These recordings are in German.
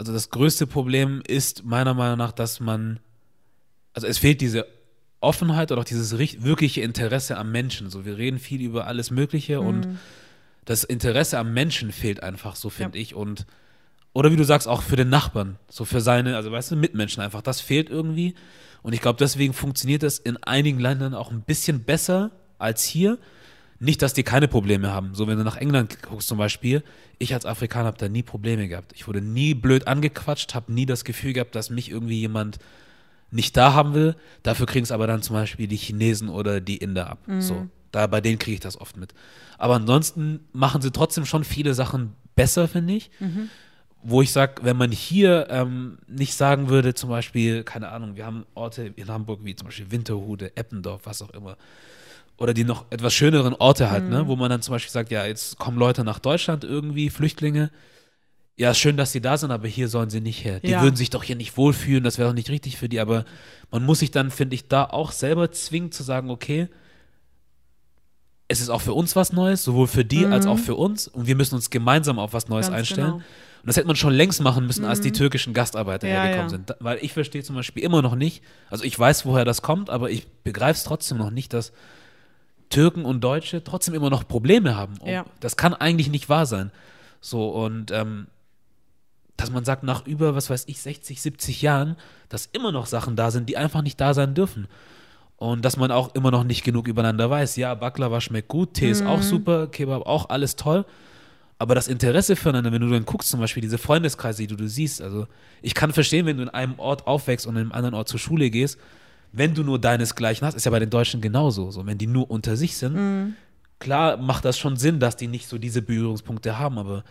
also das größte Problem ist meiner Meinung nach, dass man, also es fehlt diese Offenheit oder auch dieses wirkliche Interesse am Menschen. So, wir reden viel über alles Mögliche und Mhm. das Interesse am Menschen fehlt einfach, so finde ich. Und oder wie du sagst, auch für den Nachbarn, so für seine, also weißt du, Mitmenschen einfach. Das fehlt irgendwie. Und ich glaube, deswegen funktioniert das in einigen Ländern auch ein bisschen besser als hier. Nicht, dass die keine Probleme haben. So, wenn du nach England guckst zum Beispiel, ich als Afrikaner habe da nie Probleme gehabt. Ich wurde nie blöd angequatscht, habe nie das Gefühl gehabt, dass mich irgendwie jemand nicht da haben will. Dafür kriegen es aber dann zum Beispiel die Chinesen oder die Inder ab. So, da bei denen kriege ich das oft mit. Aber ansonsten machen sie trotzdem schon viele Sachen besser, finde ich. Wo ich sage, wenn man hier ähm, nicht sagen würde, zum Beispiel, keine Ahnung, wir haben Orte in Hamburg wie zum Beispiel Winterhude, Eppendorf, was auch immer. Oder die noch etwas schöneren Orte halt, ne? Wo man dann zum Beispiel sagt, ja, jetzt kommen Leute nach Deutschland irgendwie, Flüchtlinge. Ja, schön, dass sie da sind, aber hier sollen sie nicht her. Die Ja. würden sich doch hier nicht wohlfühlen, das wäre doch nicht richtig für die. Aber man muss sich dann, finde ich, da auch selber zwingen zu sagen, okay, es ist auch für uns was Neues, sowohl für die als auch für uns. Und wir müssen uns gemeinsam auf was Neues Mhm. Ganz einstellen. genau. Und das hätte man schon längst machen müssen, als die türkischen Gastarbeiter Ja, hergekommen ja. sind. Weil ich verstehe zum Beispiel immer noch nicht, also ich weiß, woher das kommt, aber ich begreife es trotzdem noch nicht, dass Türken und Deutsche trotzdem immer noch Probleme haben. Ja. Das kann eigentlich nicht wahr sein. So, und ähm, dass man sagt, nach über, was weiß ich, 60, 70 Jahren, dass immer noch Sachen da sind, die einfach nicht da sein dürfen. Und dass man auch immer noch nicht genug übereinander weiß. Ja, Baklava schmeckt gut, Tee ist Mhm. auch super, Kebab auch, alles toll. Aber das Interesse füreinander, wenn du dann guckst, zum Beispiel diese Freundeskreise, die du, du siehst, also ich kann verstehen, wenn du in einem Ort aufwächst und in einem anderen Ort zur Schule gehst, wenn du nur deinesgleichen hast, ist ja bei den Deutschen genauso. So, wenn die nur unter sich sind, Mhm. klar macht das schon Sinn, dass die nicht so diese Berührungspunkte haben, aber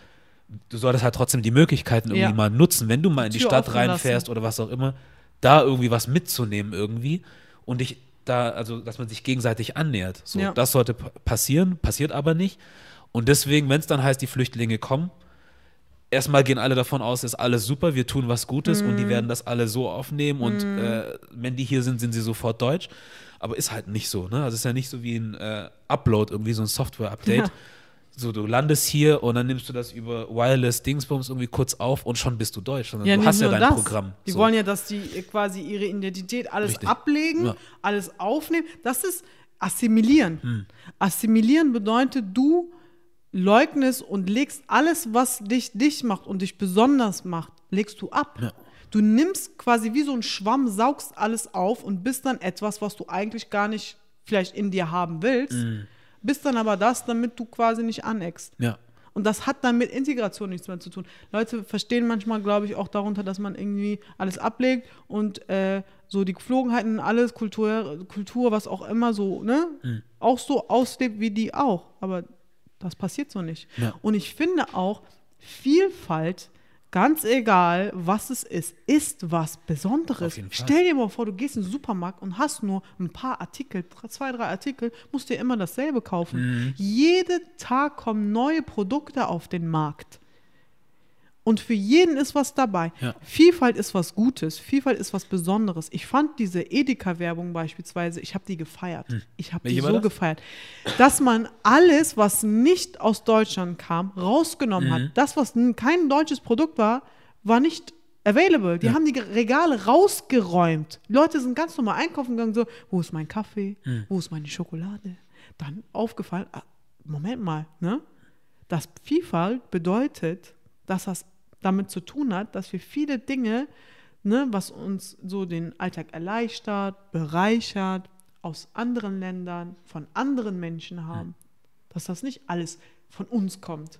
du solltest halt trotzdem die Möglichkeiten irgendwie Ja. mal nutzen, wenn du mal in die Tür Stadt reinfährst lassen. oder was auch immer, da irgendwie was mitzunehmen irgendwie und dich da, also dass man sich gegenseitig annähert. So, Ja. Das sollte pa- passieren, passiert aber nicht. Und deswegen, wenn es dann heißt, die Flüchtlinge kommen, erstmal gehen alle davon aus, ist alles super, wir tun was Gutes und die Mhm. werden das alle so aufnehmen und äh, wenn die hier sind, sind sie sofort deutsch. Aber ist halt nicht so, ne? Also es ist ja nicht so wie ein äh, Upload, irgendwie so ein Software-Update. Ja. So, du landest hier und dann nimmst du das über Wireless Dingsbums irgendwie kurz auf und schon bist du deutsch. Ja, du hast ja dein das. Programm. Die so. wollen ja, dass die quasi ihre Identität alles Richtig. ablegen, Ja. alles aufnehmen. Das ist assimilieren. Hm. Assimilieren bedeutet, du leugnest und legst alles, was dich dich macht und dich besonders macht, legst du ab. Ja. Du nimmst quasi wie so ein Schwamm, saugst alles auf und bist dann etwas, was du eigentlich gar nicht vielleicht in dir haben willst, Hm. bist dann aber das, damit du quasi nicht aneckst. ja. Und das hat dann mit Integration nichts mehr zu tun. Leute verstehen manchmal, glaube ich, auch darunter, dass man irgendwie alles ablegt und äh, so die Geflogenheiten, alles, Kultur, Kultur, was auch immer so, ne, Mhm. auch so auslebt wie die auch. Aber das passiert so nicht. Ja. Und ich finde auch, Vielfalt, ganz egal, was es ist, ist was Besonderes. Stell dir mal vor, du gehst in den Supermarkt und hast nur ein paar Artikel, zwei, drei Artikel, musst dir immer dasselbe kaufen. Mhm. Jeden Tag kommen neue Produkte auf den Markt. Und für jeden ist was dabei. Ja. Vielfalt ist was Gutes, Vielfalt ist was Besonderes. Ich fand diese Edeka-Werbung beispielsweise, ich habe die gefeiert. Ich habe die Hm. So das? gefeiert. Dass man alles, was nicht aus Deutschland kam, rausgenommen Mhm. hat. Das, was kein deutsches Produkt war, war nicht available. Die Ja. haben die Regale rausgeräumt. Die Leute sind ganz normal einkaufen gegangen, so, wo ist mein Kaffee? Hm. Wo ist meine Schokolade? Dann aufgefallen, ah, Moment mal, ne? Das Vielfalt bedeutet, dass das damit zu tun hat, dass wir viele Dinge, ne, was uns so den Alltag erleichtert, bereichert, aus anderen Ländern, von anderen Menschen haben, dass das nicht alles von uns kommt.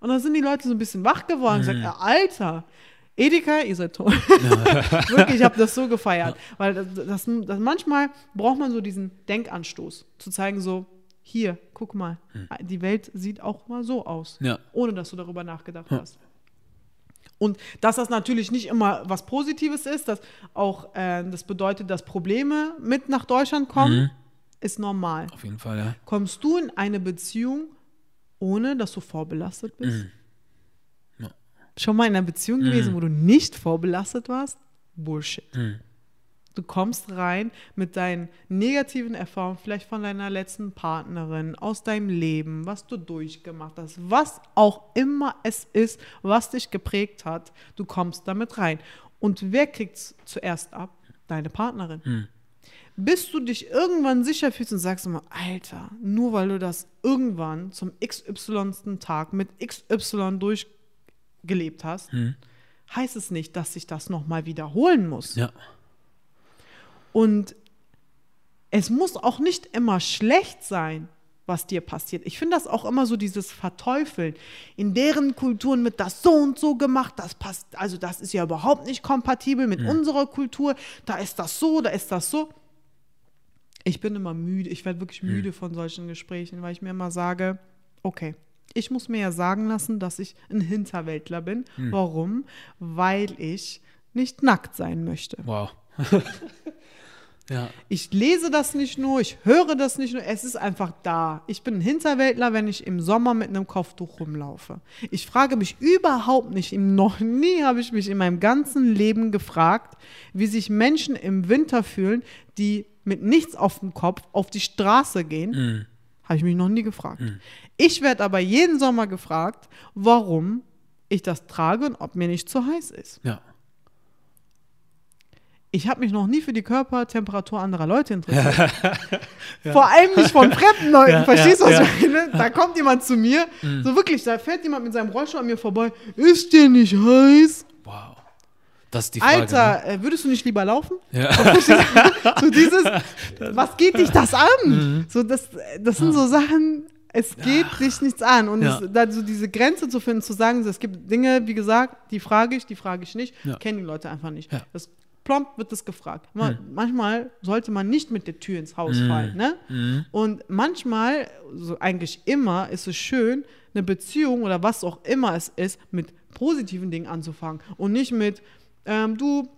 Und dann sind die Leute so ein bisschen wach geworden und gesagt, "Ja, Alter, Edeka, ihr seid toll. Wirklich, ich habe das so gefeiert. Weil das, das, das, manchmal braucht man so diesen Denkanstoß, zu zeigen so, hier, guck mal, die Welt sieht auch mal so aus, Ja. ohne dass du darüber nachgedacht hast. Und dass das natürlich nicht immer was Positives ist, dass auch äh, das bedeutet, dass Probleme mit nach Deutschland kommen, ist normal. Auf jeden Fall, ja. Kommst du in eine Beziehung, ohne dass du vorbelastet bist? Ja. Schon mal in einer Beziehung gewesen, wo du nicht vorbelastet warst? Bullshit. Du kommst rein mit deinen negativen Erfahrungen, vielleicht von deiner letzten Partnerin, aus deinem Leben, was du durchgemacht hast, was auch immer es ist, was dich geprägt hat. Du kommst damit rein. Und wer kriegt es zuerst ab? Deine Partnerin. Hm. Bis du dich irgendwann sicher fühlst und sagst immer, Alter, nur weil du das irgendwann zum XY. Tag mit XY durchgelebt hast, hm. heißt es nicht, dass sich das nochmal wiederholen muss. Ja. Und es muss auch nicht immer schlecht sein, was dir passiert. Ich finde das auch immer so dieses Verteufeln. In deren Kulturen wird das so und so gemacht, das passt, also das ist ja überhaupt nicht kompatibel mit mhm. unserer Kultur, da ist das so, da ist das so. Ich bin immer müde, ich werde wirklich müde mhm. von solchen Gesprächen, weil ich mir immer sage, okay, ich muss mir ja sagen lassen, dass ich ein Hinterwäldler bin. Mhm. Warum? Weil ich nicht nackt sein möchte. Wow. Ja. Ich lese das nicht nur, ich höre das nicht nur, es ist einfach da. Ich bin ein Hinterwäldler, wenn ich im Sommer mit einem Kopftuch rumlaufe. Ich frage mich überhaupt nicht, noch nie habe ich mich in meinem ganzen Leben gefragt, wie sich Menschen im Winter fühlen, die mit nichts auf dem Kopf auf die Straße gehen. Mhm. Habe ich mich noch nie gefragt. Mhm. Ich werde aber jeden Sommer gefragt, warum ich das trage und ob mir nicht zu heiß ist. Ja ich habe mich noch nie für die Körpertemperatur anderer Leute interessiert. ja. Vor allem nicht von fremden Leuten. Ja, Verstehst du, was ich meine? Da kommt jemand zu mir, mhm. so wirklich, da fährt jemand mit seinem Rollstuhl an mir vorbei. Ist dir nicht heiß? Wow. Das ist die Frage. Alter, ne? Äh, würdest du nicht lieber laufen? Ja. so dieses, was geht dich das an? Mhm. So, das, das sind so Sachen, es geht ja. dich nichts an. Und ja. es, da so diese Grenze zu finden, zu sagen, es gibt Dinge, wie gesagt, die frage ich, die frage ich nicht, ja. kennen die Leute einfach nicht. Das prompt wird das gefragt. Mhm. Manchmal sollte man nicht mit der Tür ins Haus mhm. fallen. Ne? Mhm. Und manchmal, so eigentlich immer, ist es schön, eine Beziehung oder was auch immer es ist, mit positiven Dingen anzufangen und nicht mit, ähm, du,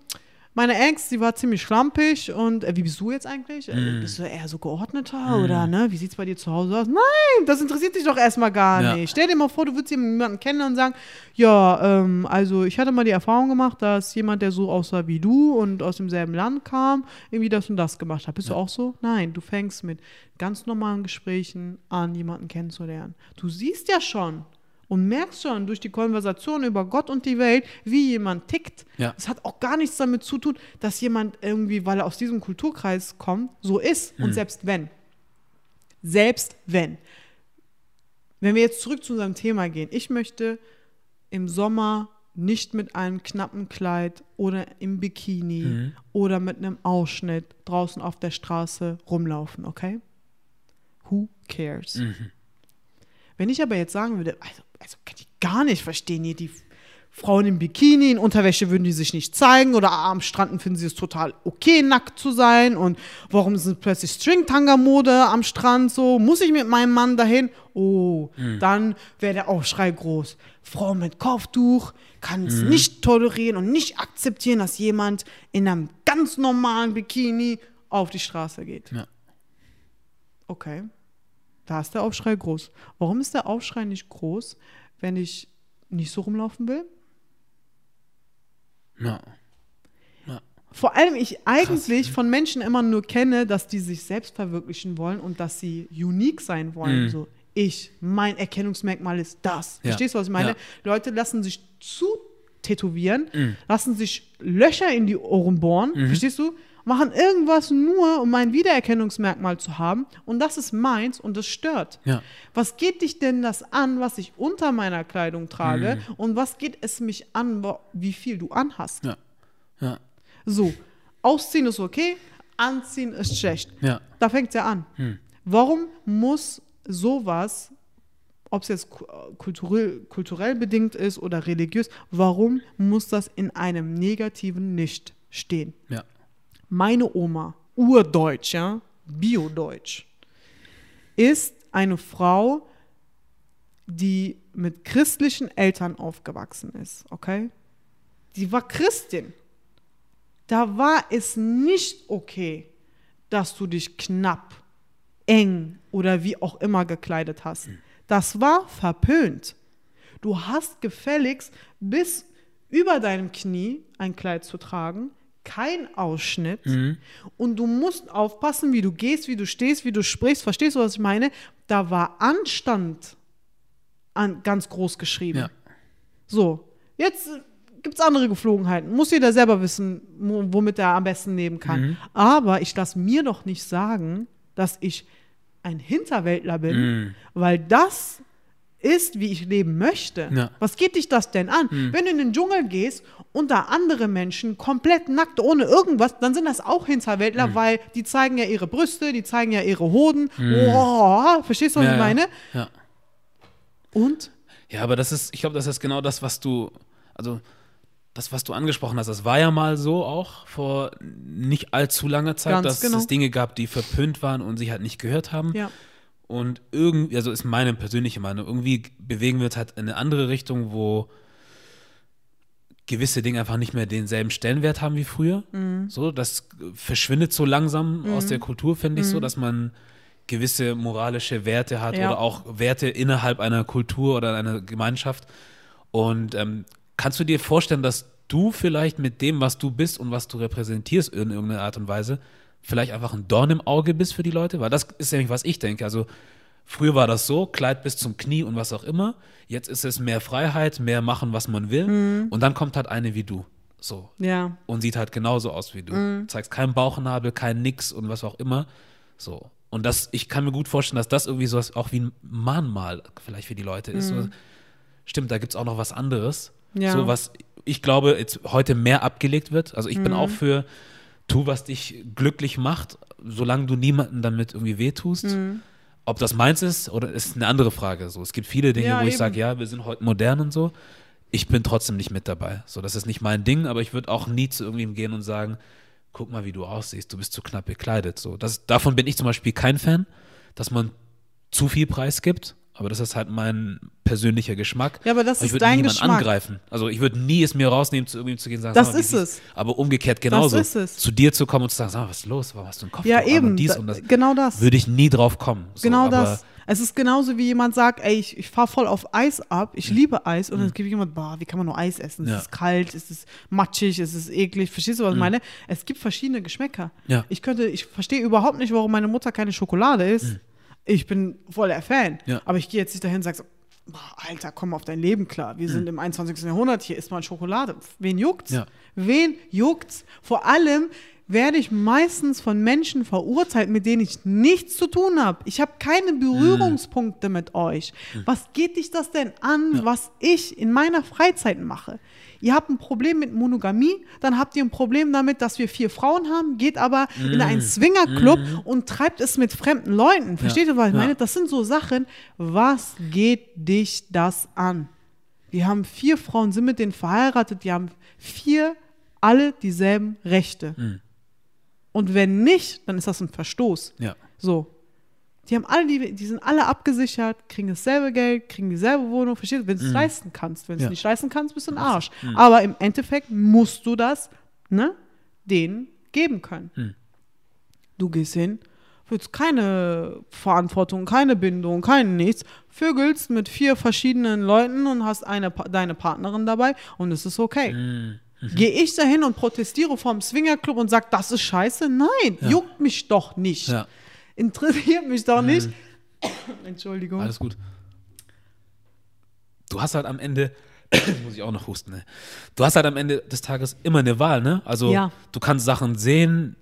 meine Ex, die war ziemlich schlampig und äh, wie bist du jetzt eigentlich? Mm. Bist du eher so geordneter mm. oder ne? Wie sieht es bei dir zu Hause aus? Nein, das interessiert dich doch erstmal gar ja. nicht. Stell dir mal vor, du würdest jemanden kennen und sagen, ja, ähm, also ich hatte mal die Erfahrung gemacht, dass jemand, der so aussah wie du und aus demselben Land kam, irgendwie das und das gemacht hat. Bist ja. du auch so? Nein, du fängst mit ganz normalen Gesprächen an, jemanden kennenzulernen. Du siehst ja schon, und merkst schon durch die Konversation über Gott und die Welt, wie jemand tickt. Ja. Das hat auch gar nichts damit zu tun, dass jemand irgendwie, weil er aus diesem Kulturkreis kommt, so ist. Mhm. Und selbst wenn. Selbst wenn. Wenn wir jetzt zurück zu unserem Thema gehen, ich möchte im Sommer nicht mit einem knappen Kleid oder im Bikini mhm. oder mit einem Ausschnitt draußen auf der Straße rumlaufen, okay? Who cares? Mhm. Wenn ich aber jetzt sagen würde, also also kann ich gar nicht verstehen hier, die Frauen im Bikini, in Unterwäsche würden die sich nicht zeigen oder am Strand finden sie es total okay, nackt zu sein und warum sind plötzlich String-Tanga-Mode am Strand so? Muss ich mit meinem Mann dahin? Oh, mhm. dann wäre der Aufschrei groß. Frau mit Kopftuch kann es mhm. nicht tolerieren und nicht akzeptieren, dass jemand in einem ganz normalen Bikini auf die Straße geht. Ja. Okay. Da ist der Aufschrei groß. Warum ist der Aufschrei nicht groß, wenn ich nicht so rumlaufen will? Ja. ja. Vor allem ich eigentlich Krass. von Menschen immer nur kenne, dass die sich selbst verwirklichen wollen und dass sie unique sein wollen. Mhm. So, ich, mein Erkennungsmerkmal ist das. Ja. Verstehst du, was ich meine? Ja. Leute lassen sich zu tätowieren, mhm. lassen sich Löcher in die Ohren bohren. Mhm. Verstehst du? Machen irgendwas nur, um ein Wiedererkennungsmerkmal zu haben und das ist meins und das stört. Ja. Was geht dich denn das an, was ich unter meiner Kleidung trage mhm. und was geht es mich an, wie viel du anhast? Ja. Ja. So, ausziehen ist okay, anziehen ist schlecht. Ja. Da fängt es ja an. Mhm. Warum muss sowas ob es jetzt kulturell, kulturell bedingt ist oder religiös, warum muss das in einem negativen Licht stehen? Ja meine Oma, Urdeutsch, ja, Biodeutsch, ist eine Frau, die mit christlichen Eltern aufgewachsen ist, okay? Die war Christin. Da war es nicht okay, dass du dich knapp, eng oder wie auch immer gekleidet hast. Das war verpönt. Du hast gefälligst bis über deinem Knie ein Kleid zu tragen, kein Ausschnitt und du musst aufpassen, wie du gehst, wie du stehst, wie du sprichst. Verstehst du, was ich meine? Da war Anstand an, ganz groß geschrieben. Ja. So, jetzt gibt es andere Geflogenheiten. Muss jeder selber wissen, wo- womit er am besten leben kann. Mhm. Aber ich lasse mir doch nicht sagen, dass ich ein Hinterwäldler bin, Mhm. weil das ist, wie ich leben möchte. Ja. Mhm. Was geht dich das denn an? Wenn du in den Dschungel gehst und da andere Menschen komplett nackt, ohne irgendwas, dann sind das auch Hinterwäldler, Mhm. weil die zeigen ja ihre Brüste, die zeigen ja ihre Hoden. Oh, verstehst du, was Ja, ich meine? Ja. Und? Ja, aber das ist, ich glaube, das ist genau das, was du, also das, was du angesprochen hast, das war ja mal so auch vor nicht allzu langer Zeit, Ganz dass genau. es Dinge gab, die verpönt waren und sich halt nicht gehört haben. Ja. Und irgendwie, also ist meine persönliche Meinung, irgendwie bewegen wir uns halt in eine andere Richtung, wo gewisse Dinge einfach nicht mehr denselben Stellenwert haben wie früher. Mhm. So, das verschwindet so langsam aus der Kultur, finde ich so, dass man gewisse moralische Werte hat Mhm. Ja. oder auch Werte innerhalb einer Kultur oder einer Gemeinschaft. Und ähm, kannst du dir vorstellen, dass du vielleicht mit dem, was du bist und was du repräsentierst in irgendeiner Art und Weise, vielleicht einfach ein Dorn im Auge bist für die Leute? Weil das ist nämlich, was ich denke. Also früher war das so, Kleid bis zum Knie und was auch immer. Jetzt ist es mehr Freiheit, mehr machen, was man will. Mhm. Und dann kommt halt eine wie du. So. Ja. Und sieht halt genauso aus wie du. Mhm. Zeigst keinen Bauchnabel, kein Nix und was auch immer. So. Und das, ich kann mir gut vorstellen, dass das irgendwie so auch wie ein Mahnmal vielleicht für die Leute ist. So, stimmt, da gibt es auch noch was anderes. Mhm. Ja. So was, ich glaube, jetzt heute mehr abgelegt wird. Also ich bin Mhm. auch für, tu, was dich glücklich macht, solange du niemanden damit irgendwie wehtust. Mhm. Ob das meins ist oder ist eine andere Frage. So, es gibt viele Dinge, Ja, wo ich eben. sage, ja, wir sind heute modern und so. Ich bin trotzdem nicht mit dabei. So, das ist nicht mein Ding, aber ich würde auch nie zu irgendjemandem gehen und sagen, guck mal, wie du aussiehst, du bist zu knapp bekleidet. So, das, davon bin ich zum Beispiel kein Fan, dass man zu viel Preis gibt. Aber das ist halt mein persönlicher Geschmack. Ja, aber das ich ist würde dein niemanden Geschmack. angreifen. Also ich würde nie es mir rausnehmen, zu irgendjemandem zu gehen und sagen, Das mal, ist es. Aber umgekehrt genauso. ist es. Zu dir zu kommen und zu sagen, sag was ist los? Warum hast du einen Kopf? Ja, eben. Dies Da- und das. Genau das. Würde ich nie drauf kommen. So, Genau aber, das. Es ist genauso wie jemand sagt, ey, ich, ich fahre voll auf Eis ab, ich liebe Eis und dann gibt jemand, boah, wie kann man nur Eis essen? Es Mhm. Ja. ist kalt, es ist matschig, es ist eklig. Verstehst du, was ich meine? Es gibt verschiedene Geschmäcker. Mhm. Ja. Ich könnte, ich verstehe überhaupt nicht, warum meine Mutter keine Schokolade isst. Ich bin voll der Fan. Mhm. Ja. Aber ich gehe jetzt nicht dahin und sage so, Alter, komm auf dein Leben klar. Wir sind im 21. Jahrhundert, hier isst man Schokolade. Wen juckt's? Mhm. Ja. Wen juckt's? Vor allem werde ich meistens von Menschen verurteilt, mit denen ich nichts zu tun habe. Ich habe keine Berührungspunkte mit euch. Was geht dich das denn an, was ich in meiner Freizeit mache? Ihr habt ein Problem mit Monogamie, dann habt ihr ein Problem damit, dass wir vier Frauen haben, geht aber in einen Swingerclub und treibt es mit fremden Leuten. Versteht ihr, was ich Ja. meine? Das sind so Sachen, was geht dich das an? Wir haben vier Frauen, sind mit denen verheiratet, die haben vier, alle dieselben Rechte. Und wenn nicht, dann ist das ein Verstoß. Ja. So. Die haben alle, die, die sind alle abgesichert, kriegen dasselbe Geld, kriegen dieselbe Wohnung, verstehst du? Wenn du es leisten kannst. Wenn du es Mhm. Ja. nicht leisten kannst, bist du ein Arsch. Aber im Endeffekt musst du das, ne, denen geben können. Mhm. Du gehst hin, willst keine Verantwortung, keine Bindung, kein nichts, vögelst mit vier verschiedenen Leuten und hast eine, deine Partnerin dabei und es ist okay. Mhm. Gehe ich dahin und protestiere vom Swingerclub und sage, das ist scheiße? Nein, juckt mich doch nicht. Ja. Interessiert mich doch nicht. Entschuldigung. Alles gut. Du hast halt am Ende, muss ich auch noch husten, ne? Du hast halt am Ende des Tages immer eine Wahl, ne? Also Ja. du kannst Sachen sehen,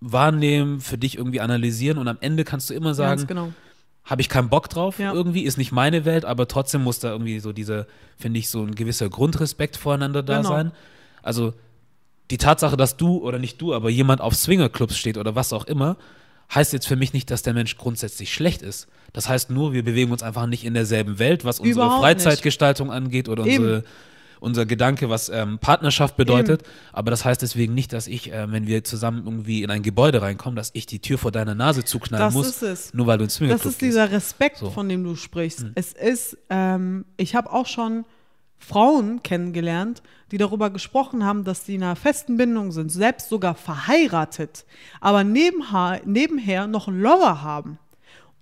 wahrnehmen, für dich irgendwie analysieren und am Ende kannst du immer sagen, Ganz genau. habe ich keinen Bock drauf Ja. irgendwie, ist nicht meine Welt, aber trotzdem muss da irgendwie so dieser, finde ich, so ein gewisser Grundrespekt voreinander da Genau. sein. Also die Tatsache, dass du oder nicht du, aber jemand auf Swingerclubs steht oder was auch immer, heißt jetzt für mich nicht, dass der Mensch grundsätzlich schlecht ist. Das heißt nur, wir bewegen uns einfach nicht in derselben Welt, was unsere Überhaupt Freizeitgestaltung angeht oder Eben. unsere, unser Gedanke, was ähm, Partnerschaft bedeutet. Aber das heißt deswegen nicht, dass ich, äh, wenn wir zusammen irgendwie in ein Gebäude reinkommen, dass ich die Tür vor deiner Nase zuknallen Das muss, ist es. nur weil du ins Swingerclub Das ist dieser Respekt, So. Von dem du sprichst. Es ist, ähm, ich habe auch schon Frauen kennengelernt, die darüber gesprochen haben, dass sie in einer festen Bindung sind, selbst sogar verheiratet, aber nebenher, nebenher noch einen Lover haben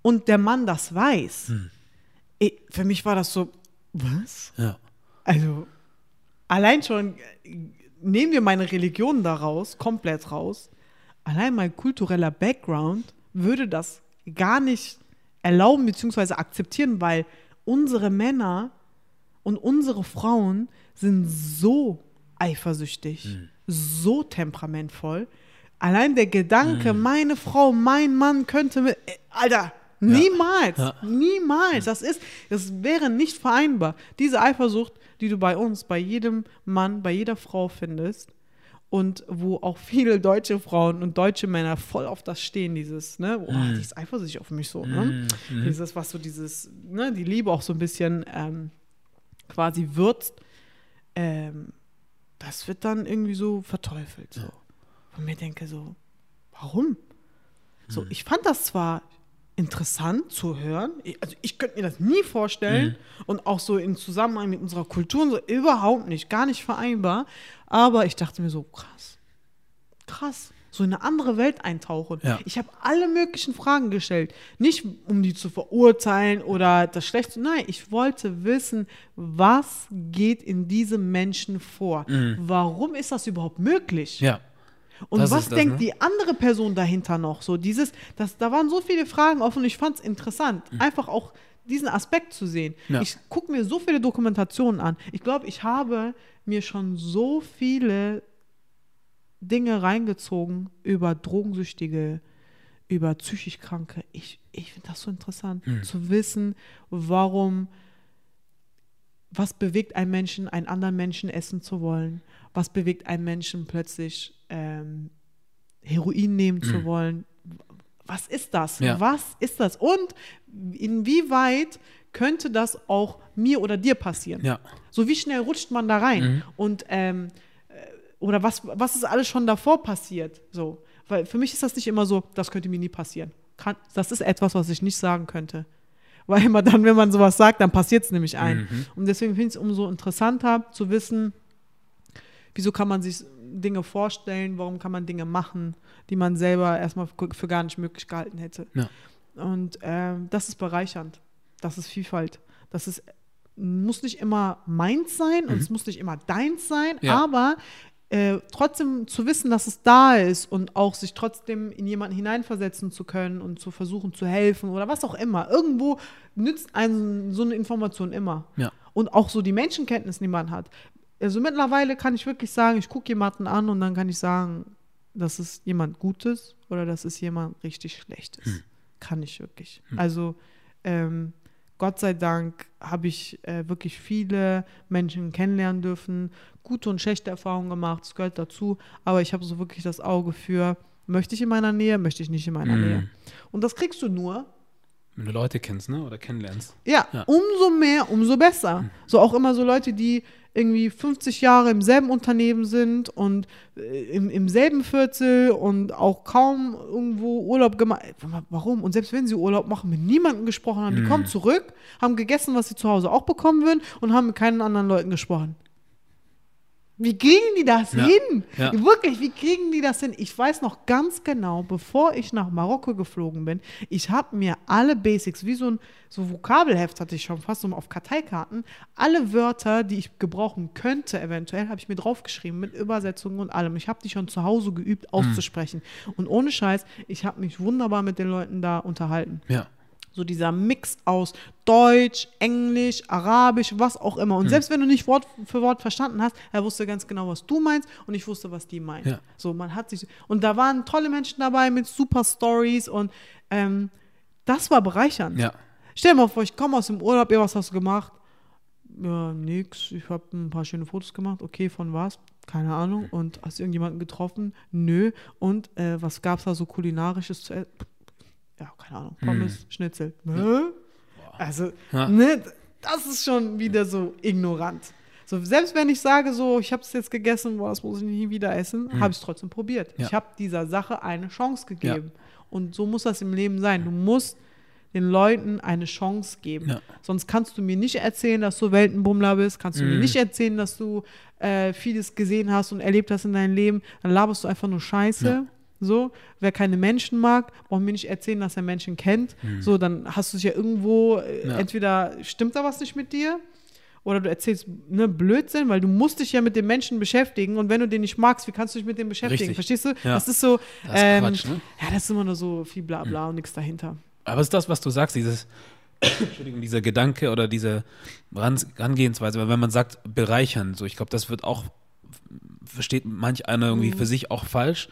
und der Mann das weiß. Hm. Ich, für mich war das so, was? Ja. Also, allein schon, nehmen wir meine Religion daraus, komplett raus. Allein mein kultureller Background würde das gar nicht erlauben bzw. akzeptieren, weil unsere Männer und unsere Frauen sind so eifersüchtig, mhm. so temperamentvoll. Allein der Gedanke, mhm. meine Frau, mein Mann könnte mit. Äh, Alter, niemals, ja. niemals. Das ist, das wäre nicht vereinbar. Diese Eifersucht, die du bei uns, bei jedem Mann, bei jeder Frau findest, und wo auch viele deutsche Frauen und deutsche Männer voll auf das stehen, dieses, ne, oh, mm. die ist eifersüchtig auf mich so, ne? Mm. Dieses, was so dieses, ne, die Liebe auch so ein bisschen ähm, quasi würzt, ähm, das wird dann irgendwie so verteufelt. So. Und mir denke so, warum? So, mm. ich fand das zwar interessant zu hören. Also ich könnte mir das nie vorstellen mhm. und auch so im Zusammenhang mit unserer Kultur so überhaupt nicht, gar nicht vereinbar. Aber ich dachte mir so, krass, krass, so in eine andere Welt eintauchen. Ja. Ich habe alle möglichen Fragen gestellt. Nicht, um die zu verurteilen oder das Schlechte. Nein, ich wollte wissen, was geht in diesem Menschen vor? Mhm. Warum ist das überhaupt möglich? Ja. Und das was das, denkt ne? die andere Person dahinter noch? So dieses, das, da waren so viele Fragen offen und ich fand es interessant, mhm. einfach auch diesen Aspekt zu sehen. Ja. Ich gucke mir so viele Dokumentationen an. Ich glaube, ich habe mir schon so viele Dinge reingezogen über Drogensüchtige, über psychisch Kranke. Ich, ich finde das so interessant, mhm. zu wissen, warum, was bewegt einen Menschen, einen anderen Menschen essen zu wollen? Was bewegt einen Menschen plötzlich ähm, Heroin nehmen mhm. zu wollen. Was ist das? Ja. Was ist das? Und inwieweit könnte das auch mir oder dir passieren? Ja. So wie schnell rutscht man da rein? Mhm. Und ähm, äh, oder was, was ist alles schon davor passiert? So. Weil für mich ist das nicht immer so, das könnte mir nie passieren. Kann, das ist etwas, was ich nicht sagen könnte. Weil immer dann, wenn man sowas sagt, dann passiert es nämlich ein. Mhm. Und deswegen finde ich es umso interessanter zu wissen, wieso kann man sich Dinge vorstellen, warum kann man Dinge machen, die man selber erstmal für gar nicht möglich gehalten hätte. Ja. Und ähm, das ist bereichernd. Das ist Vielfalt. Das ist, muss nicht immer meins sein mhm. und es muss nicht immer deins sein, ja. aber äh, trotzdem zu wissen, dass es da ist und auch sich trotzdem in jemanden hineinversetzen zu können und zu versuchen zu helfen oder was auch immer. Irgendwo nützt einem so eine Information immer. Ja. Und auch so die Menschenkenntnis, die man hat also mittlerweile kann ich wirklich sagen, ich gucke jemanden an und dann kann ich sagen, das ist jemand Gutes oder das ist jemand richtig Schlechtes. Hm. Kann ich wirklich. Hm. Also ähm, Gott sei Dank habe ich äh, wirklich viele Menschen kennenlernen dürfen, gute und schlechte Erfahrungen gemacht, das gehört dazu, aber ich habe so wirklich das Auge für, möchte ich in meiner Nähe, möchte ich nicht in meiner hm. Nähe. Und das kriegst du nur, wenn du Leute kennst, ne? Oder kennenlernst. Ja, ja. umso mehr, umso besser. Hm. So auch immer so Leute, die irgendwie 50 Jahre im selben Unternehmen sind und äh, im, im selben Viertel und auch kaum irgendwo Urlaub gemacht. Warum? Und selbst wenn sie Urlaub machen, mit niemandem gesprochen haben, die mm. kommen zurück, haben gegessen, was sie zu Hause auch bekommen würden und haben mit keinen anderen Leuten gesprochen. Wie kriegen die das ja. hin? Ja. Wirklich, wie kriegen die das hin? Ich weiß noch ganz genau, bevor ich nach Marokko geflogen bin, ich habe mir alle Basics, wie so ein so Vokabelheft hatte ich schon fast so auf Karteikarten, alle Wörter, die ich gebrauchen könnte, eventuell, habe ich mir draufgeschrieben mit Übersetzungen und allem. Ich habe die schon zu Hause geübt hm. auszusprechen. Mhm. Und ohne Scheiß, ich habe mich wunderbar mit den Leuten da unterhalten. Ja. So dieser Mix aus Deutsch, Englisch, Arabisch, was auch immer. Und hm. selbst wenn du nicht Wort für Wort verstanden hast, er wusste ganz genau, was du meinst und ich wusste, was die meinen. Ja. So, man hat sich. Und da waren tolle Menschen dabei mit super Stories und ähm, das war bereichernd. Ja. Stell dir mal vor, ich komme aus dem Urlaub, ja, was hast du gemacht? Ja, nix. Ich habe ein paar schöne Fotos gemacht. Okay, von was? Keine Ahnung. Und hast du irgendjemanden getroffen? Nö. Und äh, was gab es da so kulinarisches zu essen? Ja, keine Ahnung, Pommes, hm. Schnitzel. Ne? Also, ja. ne, das ist schon wieder so ignorant. So, selbst wenn ich sage, so, ich habe es jetzt gegessen, boah, das muss ich nie wieder essen, hm. habe ich es trotzdem probiert. Ja. Ich habe dieser Sache eine Chance gegeben. Ja. Und so muss das im Leben sein. Du musst den Leuten eine Chance geben. Ja. Sonst kannst du mir nicht erzählen, dass du Weltenbummler bist, kannst du mm. mir hm. nicht erzählen, dass du äh, vieles gesehen hast und erlebt hast in deinem Leben. Dann laberst du einfach nur Scheiße. Ja. So, wer keine Menschen mag, braucht mir nicht erzählen, dass er Menschen kennt. Mhm. So, dann hast du es ja irgendwo, äh, ja. entweder stimmt da was nicht mit dir oder du erzählst ne, Blödsinn, weil du musst dich ja mit dem Menschen beschäftigen und wenn du den nicht magst, wie kannst du dich mit dem beschäftigen? Richtig. Verstehst du? Ja. Das ist so, Das ist ähm, Quatsch, ne? ja, das ist immer nur so viel Blabla und nichts dahinter. Aber es ist das, was du sagst, dieses, Entschuldigung, dieser Gedanke oder diese Ran- Herangehensweise, weil wenn man sagt, bereichern, so, ich glaube, das wird auch, versteht manch einer irgendwie für sich auch falsch,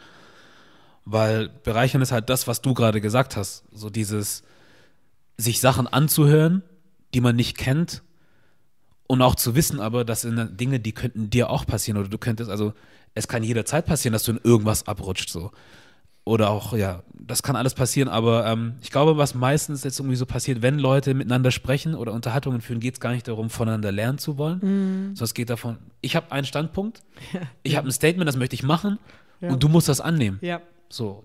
weil bereichern ist halt das, was du gerade gesagt hast, so dieses, sich Sachen anzuhören, die man nicht kennt und auch zu wissen aber, das sind Dinge, die könnten dir auch passieren oder du könntest, also es kann jederzeit passieren, dass du in irgendwas abrutscht, so. Oder auch, ja, das kann alles passieren, aber ähm, ich glaube, was meistens jetzt irgendwie so passiert, wenn Leute miteinander sprechen oder Unterhaltungen führen, geht es gar nicht darum, voneinander lernen zu wollen, sondern es geht davon, ich habe einen Standpunkt, ich habe ein Statement, das möchte ich machen Ja. und du musst das annehmen. Ja, So,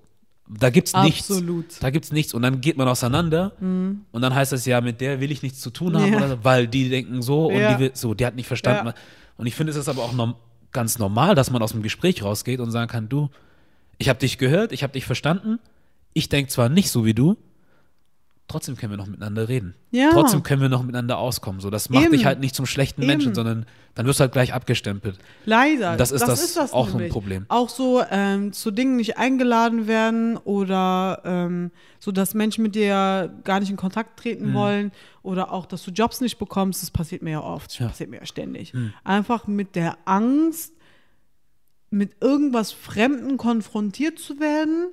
da gibt's nichts. Absolut. Da gibt's nichts und dann geht man auseinander und dann heißt das ja, mit der will ich nichts zu tun haben, Ja. so, weil die denken so und Ja. die will, so, die hat nicht verstanden. Und ich finde, es ist aber auch norm ganz normal, dass man aus dem Gespräch rausgeht und sagen kann, du, ich habe dich gehört, ich habe dich verstanden, ich denke zwar nicht so wie du, trotzdem können wir noch miteinander reden. Ja. Trotzdem können wir noch miteinander auskommen. So, das macht Eben. dich halt nicht zum schlechten Menschen, Eben. sondern dann wirst du halt gleich abgestempelt. Leider. Das ist das auch ein Problem. Auch so ähm, zu Dingen nicht eingeladen werden oder ähm, so, dass Menschen mit dir gar nicht in Kontakt treten Mhm. wollen oder auch, dass du Jobs nicht bekommst. Das passiert mir ja oft. Das Ja. passiert mir ja ständig. Mhm. Einfach mit der Angst, mit irgendwas Fremden konfrontiert zu werden,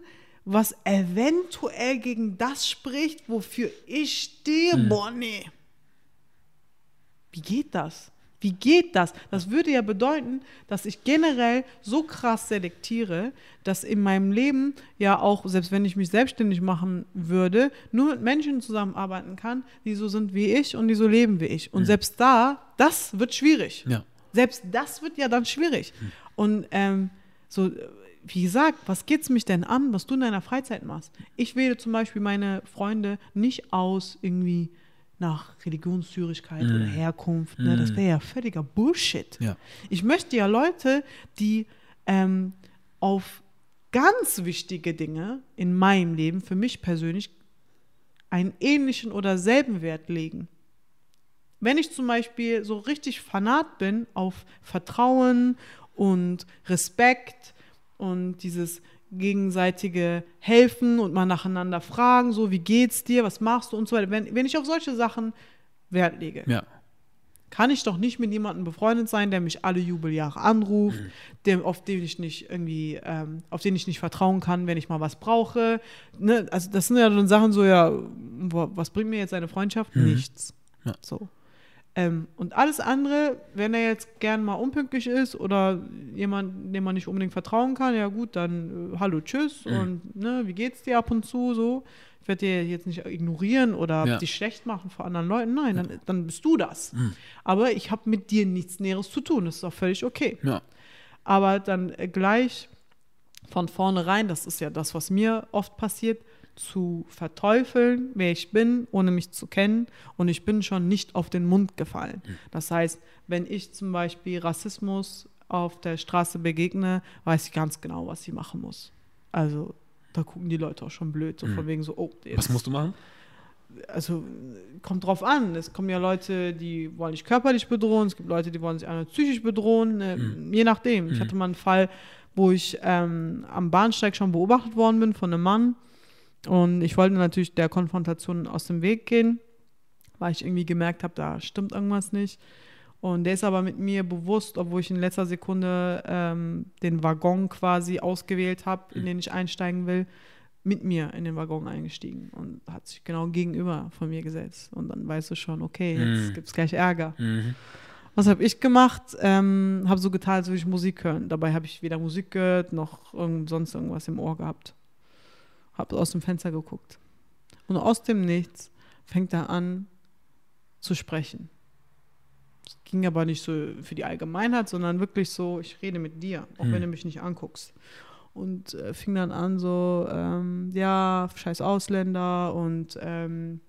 was eventuell gegen das spricht, wofür ich stehe. Mhm. Boah, nee. Wie geht das? Wie geht das? Das würde ja bedeuten, dass ich generell so krass selektiere, dass in meinem Leben ja auch, selbst wenn ich mich selbstständig machen würde, nur mit Menschen zusammenarbeiten kann, die so sind wie ich und die so leben wie ich. Und selbst da, das wird schwierig. Ja. Selbst das wird ja dann schwierig. Und ähm, so, wie gesagt, was geht's mich denn an, was du in deiner Freizeit machst? Ich wähle zum Beispiel meine Freunde nicht aus irgendwie nach Religionszürigkeit oder Herkunft. Ne? Das wäre ja völliger Bullshit. Ja. Ich möchte ja Leute, die ähm, auf ganz wichtige Dinge in meinem Leben, für mich persönlich, einen ähnlichen oder selben Wert legen. Wenn ich zum Beispiel so richtig fanat bin auf Vertrauen und Respekt und dieses gegenseitige Helfen und mal nacheinander fragen, so wie geht's dir, was machst du und so weiter. Wenn, wenn ich auf solche Sachen Wert lege, Ja. kann ich doch nicht mit jemandem befreundet sein, der mich alle Jubeljahre anruft, dem, auf den ich nicht irgendwie, ähm, auf den ich nicht vertrauen kann, wenn ich mal was brauche. Ne? Also das sind ja dann Sachen so, ja, was bringt mir jetzt eine Freundschaft? Nichts. Ja. So. Ähm, und alles andere, wenn er jetzt gern mal unpünktlich ist oder jemand, dem man nicht unbedingt vertrauen kann, ja gut, dann äh, hallo, tschüss und ne, wie geht's dir ab und zu so. Ich werde dir jetzt nicht ignorieren oder Ja. dich schlecht machen vor anderen Leuten. Nein, dann, dann bist du das. Aber ich habe mit dir nichts Näheres zu tun. Das ist auch völlig okay. Ja. Aber dann äh, gleich von vornherein, das ist ja das, was mir oft passiert, zu verteufeln, wer ich bin, ohne mich zu kennen. Und ich bin schon nicht auf den Mund gefallen. Das heißt, wenn ich zum Beispiel Rassismus auf der Straße begegne, weiß ich ganz genau, was ich machen muss. Also da gucken die Leute auch schon blöd, so von wegen so, oh, jetzt Was musst du machen? also kommt drauf an. Es kommen ja Leute, die wollen dich körperlich bedrohen, es gibt Leute, die wollen sich einfach psychisch bedrohen, äh, je nachdem. Ich hatte mal einen Fall, wo ich ähm, am Bahnsteig schon beobachtet worden bin von einem Mann und ich wollte natürlich der Konfrontation aus dem Weg gehen, weil ich irgendwie gemerkt habe, da stimmt irgendwas nicht. Und der ist aber mit mir bewusst, obwohl ich in letzter Sekunde ähm, den Waggon quasi ausgewählt habe, in den ich einsteigen will, mit mir in den Waggon eingestiegen und hat sich genau gegenüber von mir gesetzt. Und dann weißt du schon, okay, jetzt Mhm. gibt es gleich Ärger. Mhm. Was habe ich gemacht? Ähm, habe so getan, als würde ich Musik hören. Dabei habe ich weder Musik gehört, noch irgend, sonst irgendwas im Ohr gehabt. Habe aus dem Fenster geguckt. Und aus dem Nichts fängt er an zu sprechen. Es ging aber nicht so für die Allgemeinheit, sondern wirklich so, ich rede mit dir, auch wenn du mich nicht anguckst. Und äh, fing dann an so, ähm, ja, scheiß Ausländer und ähm,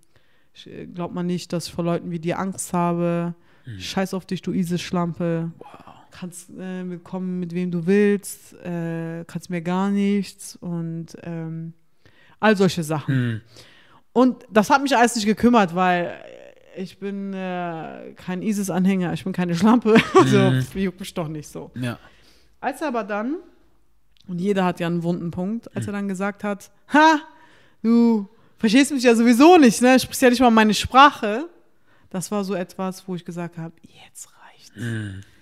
äh, glaubt man nicht, dass ich vor Leuten wie dir Angst habe. Scheiß auf dich, du Isis-Schlampe. Kannst äh, kommen, mit wem du willst, äh, kannst mir gar nichts und ähm, all solche Sachen. Mhm. Und das hat mich alles nicht gekümmert, weil ich bin äh, kein ISIS-Anhänger, ich bin keine Schlampe. Also, juckt mich doch nicht so. Ja. Als er aber dann, und jeder hat ja einen wunden Punkt, als er dann gesagt hat, ha, du verstehst mich ja sowieso nicht, ne? Sprichst ja nicht mal meine Sprache. Das war so etwas, wo ich gesagt habe, jetzt reicht's.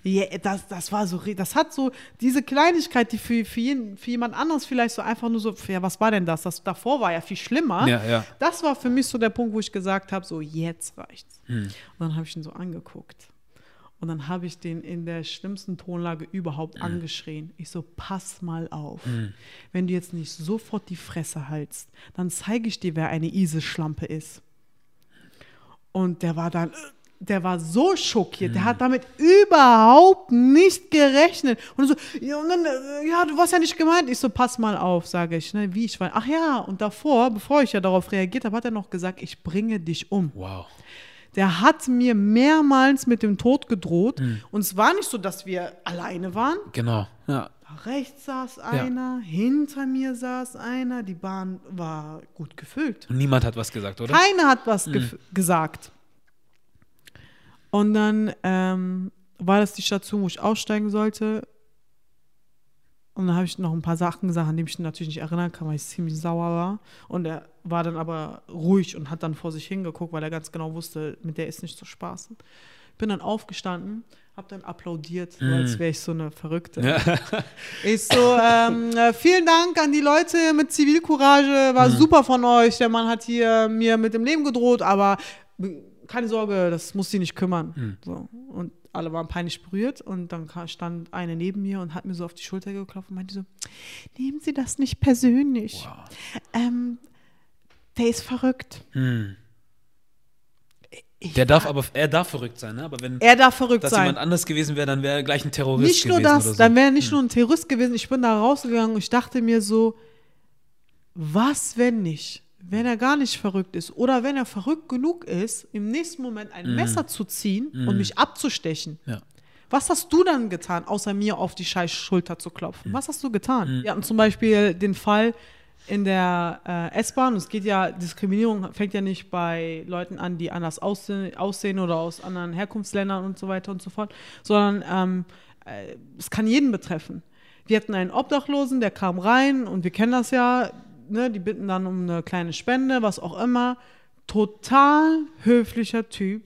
Ja, das, das war so, das hat so diese Kleinigkeit, die für, für, jeden, für jemand anderes vielleicht so einfach nur so, ja, was war denn das? Das davor war ja viel schlimmer. Ja, ja. Das war für mich so der Punkt, wo ich gesagt habe, so jetzt reicht's. Und dann habe ich ihn so angeguckt. Und dann habe ich den in der schlimmsten Tonlage überhaupt angeschrien. Ich so, pass mal auf. Wenn du jetzt nicht sofort die Fresse haltst, dann zeige ich dir, wer eine Isis-Schlampe ist. Und der war dann, der war so schockiert, der hat damit überhaupt nicht gerechnet. Und so, ja, und dann, äh, ja, du warst ja nicht gemeint. Ich so, pass mal auf, sage ich, ne, wie ich war. Ach ja, und davor, bevor ich ja darauf reagiert habe, hat er noch gesagt, ich bringe dich um. Wow. Der hat mir mehrmals mit dem Tod gedroht. Hm. Und es war nicht so, dass wir alleine waren. Genau. Ja. Rechts saß einer, hinter mir saß einer. Die Bahn war gut gefüllt. Und niemand hat was gesagt, oder? Keiner hat was gef- gesagt. Und dann ähm, war das die Station, wo ich aussteigen sollte. Und dann habe ich noch ein paar Sachen gesagt, an die ich mich natürlich nicht erinnern kann, weil ich ziemlich sauer war. Und er war dann aber ruhig und hat dann vor sich hingeguckt, weil er ganz genau wusste, mit der ist nicht zu spaßen. Bin dann aufgestanden, habe dann applaudiert, so als wäre ich so eine Verrückte. Ich so, ähm, äh, vielen Dank an die Leute mit Zivilcourage, war super von euch. Der Mann hat hier mir mit dem Leben gedroht, aber keine Sorge, das muss sie nicht kümmern. So. Und alle waren peinlich berührt und dann stand eine neben mir und hat mir so auf die Schulter geklopft und meinte so, nehmen Sie das nicht persönlich. Ähm, der ist verrückt. Ich Der darf aber, er darf verrückt sein, ne? Aber wenn er darf verrückt das sein. jemand anders gewesen wäre, dann wäre er gleich ein Terrorist nicht nur gewesen das, so. dann wäre er nicht nur ein Terrorist gewesen. Ich bin da rausgegangen und ich dachte mir so, was, wenn nicht? Wenn er gar nicht verrückt ist oder wenn er verrückt genug ist, im nächsten Moment ein Messer zu ziehen und mich abzustechen. Ja. Was hast du dann getan, außer mir auf die scheiß Schulter zu klopfen? Was hast du getan? Wir hatten zum Beispiel den Fall in der äh, S-Bahn. Es geht ja, Diskriminierung fängt ja nicht bei Leuten an, die anders aussehen, aussehen oder aus anderen Herkunftsländern und so weiter und so fort, sondern ähm, äh, es kann jeden betreffen. Wir hatten einen Obdachlosen, der kam rein und wir kennen das ja, ne, die bitten dann um eine kleine Spende, was auch immer. Total höflicher Typ,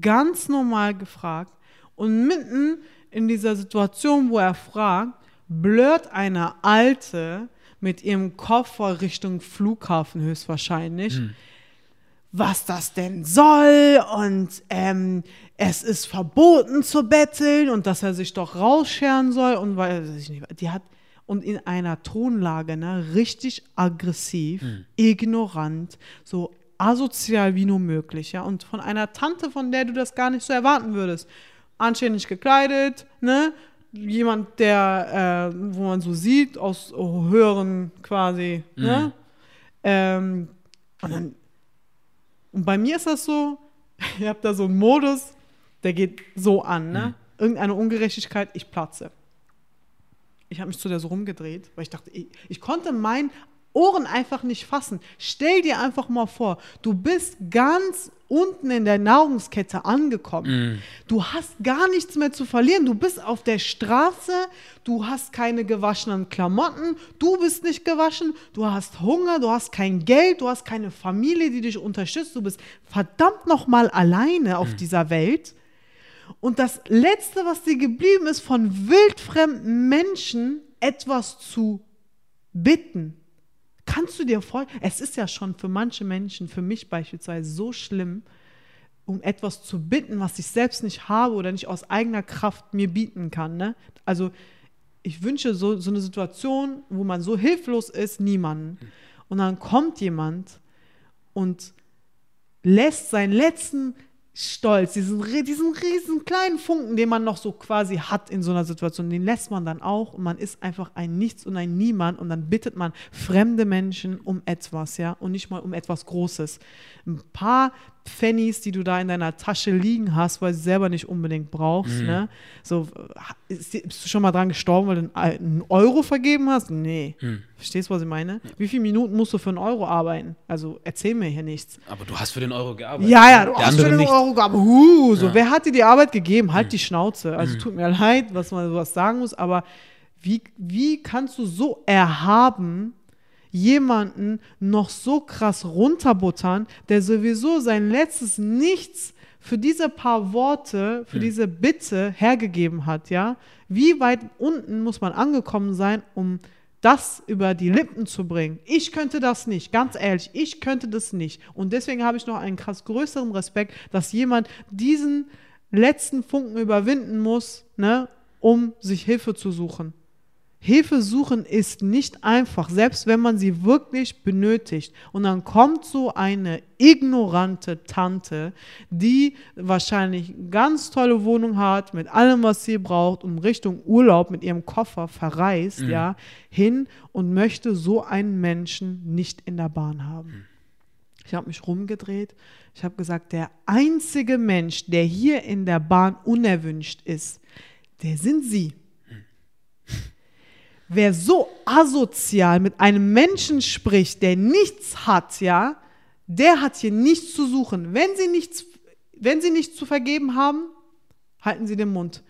ganz normal gefragt. Und mitten in dieser Situation, wo er fragt, blurrt eine Alte mit ihrem Koffer Richtung Flughafen höchstwahrscheinlich, was das denn soll und ähm, es ist verboten zu betteln und dass er sich doch rausscheren soll und weil die hat und in einer Tonlage, ne, richtig aggressiv, ignorant, so asozial wie nur möglich, ja, und von einer Tante, von der du das gar nicht so erwarten würdest. Anständig gekleidet, ne, jemand, der, äh, wo man so sieht, aus höheren quasi, ne, ähm, und dann und bei mir ist das so, ich habe da so einen Modus, der geht so an, ne? Irgendeine Ungerechtigkeit, ich platze. Ich habe mich zu der so rumgedreht, weil ich dachte, ich, ich konnte meinen Ohren einfach nicht fassen. Stell dir einfach mal vor, du bist ganz unten in der Nahrungskette angekommen. Du hast gar nichts mehr zu verlieren. Du bist auf der Straße, du hast keine gewaschenen Klamotten, du bist nicht gewaschen, du hast Hunger, du hast kein Geld, du hast keine Familie, die dich unterstützt. Du bist verdammt nochmal alleine auf dieser Welt. Und das Letzte, was dir geblieben ist, von wildfremden Menschen etwas zu bitten. Kannst du dir vorstellen, es ist ja schon für manche Menschen, für mich beispielsweise, so schlimm, um etwas zu bitten, was ich selbst nicht habe oder nicht aus eigener Kraft mir bieten kann. Ne? Also ich wünsche so, so eine Situation, wo man so hilflos ist, niemanden. Und dann kommt jemand und lässt seinen letzten Stolz, diesen, diesen riesen kleinen Funken, den man noch so quasi hat in so einer Situation, den lässt man dann auch und man ist einfach ein Nichts und ein Niemand und dann bittet man fremde Menschen um etwas, ja, und nicht mal um etwas Großes. Ein paar Pfennis, die du da in deiner Tasche liegen hast, weil du sie selber nicht unbedingt brauchst. Mhm. Ne? So, ist, bist du schon mal dran gestorben, weil du einen, Euro vergeben hast? Nee. Mhm. Verstehst du, was ich meine? Wie viele Minuten musst du für einen Euro arbeiten? Also erzähl mir hier nichts. Aber du hast für den Euro gearbeitet. Ja, ja, du Der hast für den nicht. Euro gearbeitet. Huh, so, Ja. wer hat dir die Arbeit gegeben? Halt die Schnauze. Also tut mir leid, was man sowas sagen muss, aber wie, wie kannst du so erhaben jemanden noch so krass runterbuttern, der sowieso sein letztes Nichts für diese paar Worte, für diese Bitte hergegeben hat, ja? Wie weit unten muss man angekommen sein, um das über die Lippen zu bringen? Ich könnte das nicht, ganz ehrlich, ich könnte das nicht. Und deswegen habe ich noch einen krass größeren Respekt, dass jemand diesen letzten Funken überwinden muss, ne, um sich Hilfe zu suchen. Hilfe suchen ist nicht einfach, selbst wenn man sie wirklich benötigt. Und dann kommt so eine ignorante Tante, die wahrscheinlich eine ganz tolle Wohnung hat, mit allem, was sie braucht, um Richtung Urlaub mit ihrem Koffer verreist, ja, hin und möchte so einen Menschen nicht in der Bahn haben. Ich habe mich rumgedreht. Ich habe gesagt, der einzige Mensch, der hier in der Bahn unerwünscht ist, der sind Sie. Wer so asozial mit einem Menschen spricht, der nichts hat, ja, der hat hier nichts zu suchen. Wenn Sie nichts, wenn Sie nichts zu vergeben haben, halten Sie den Mund.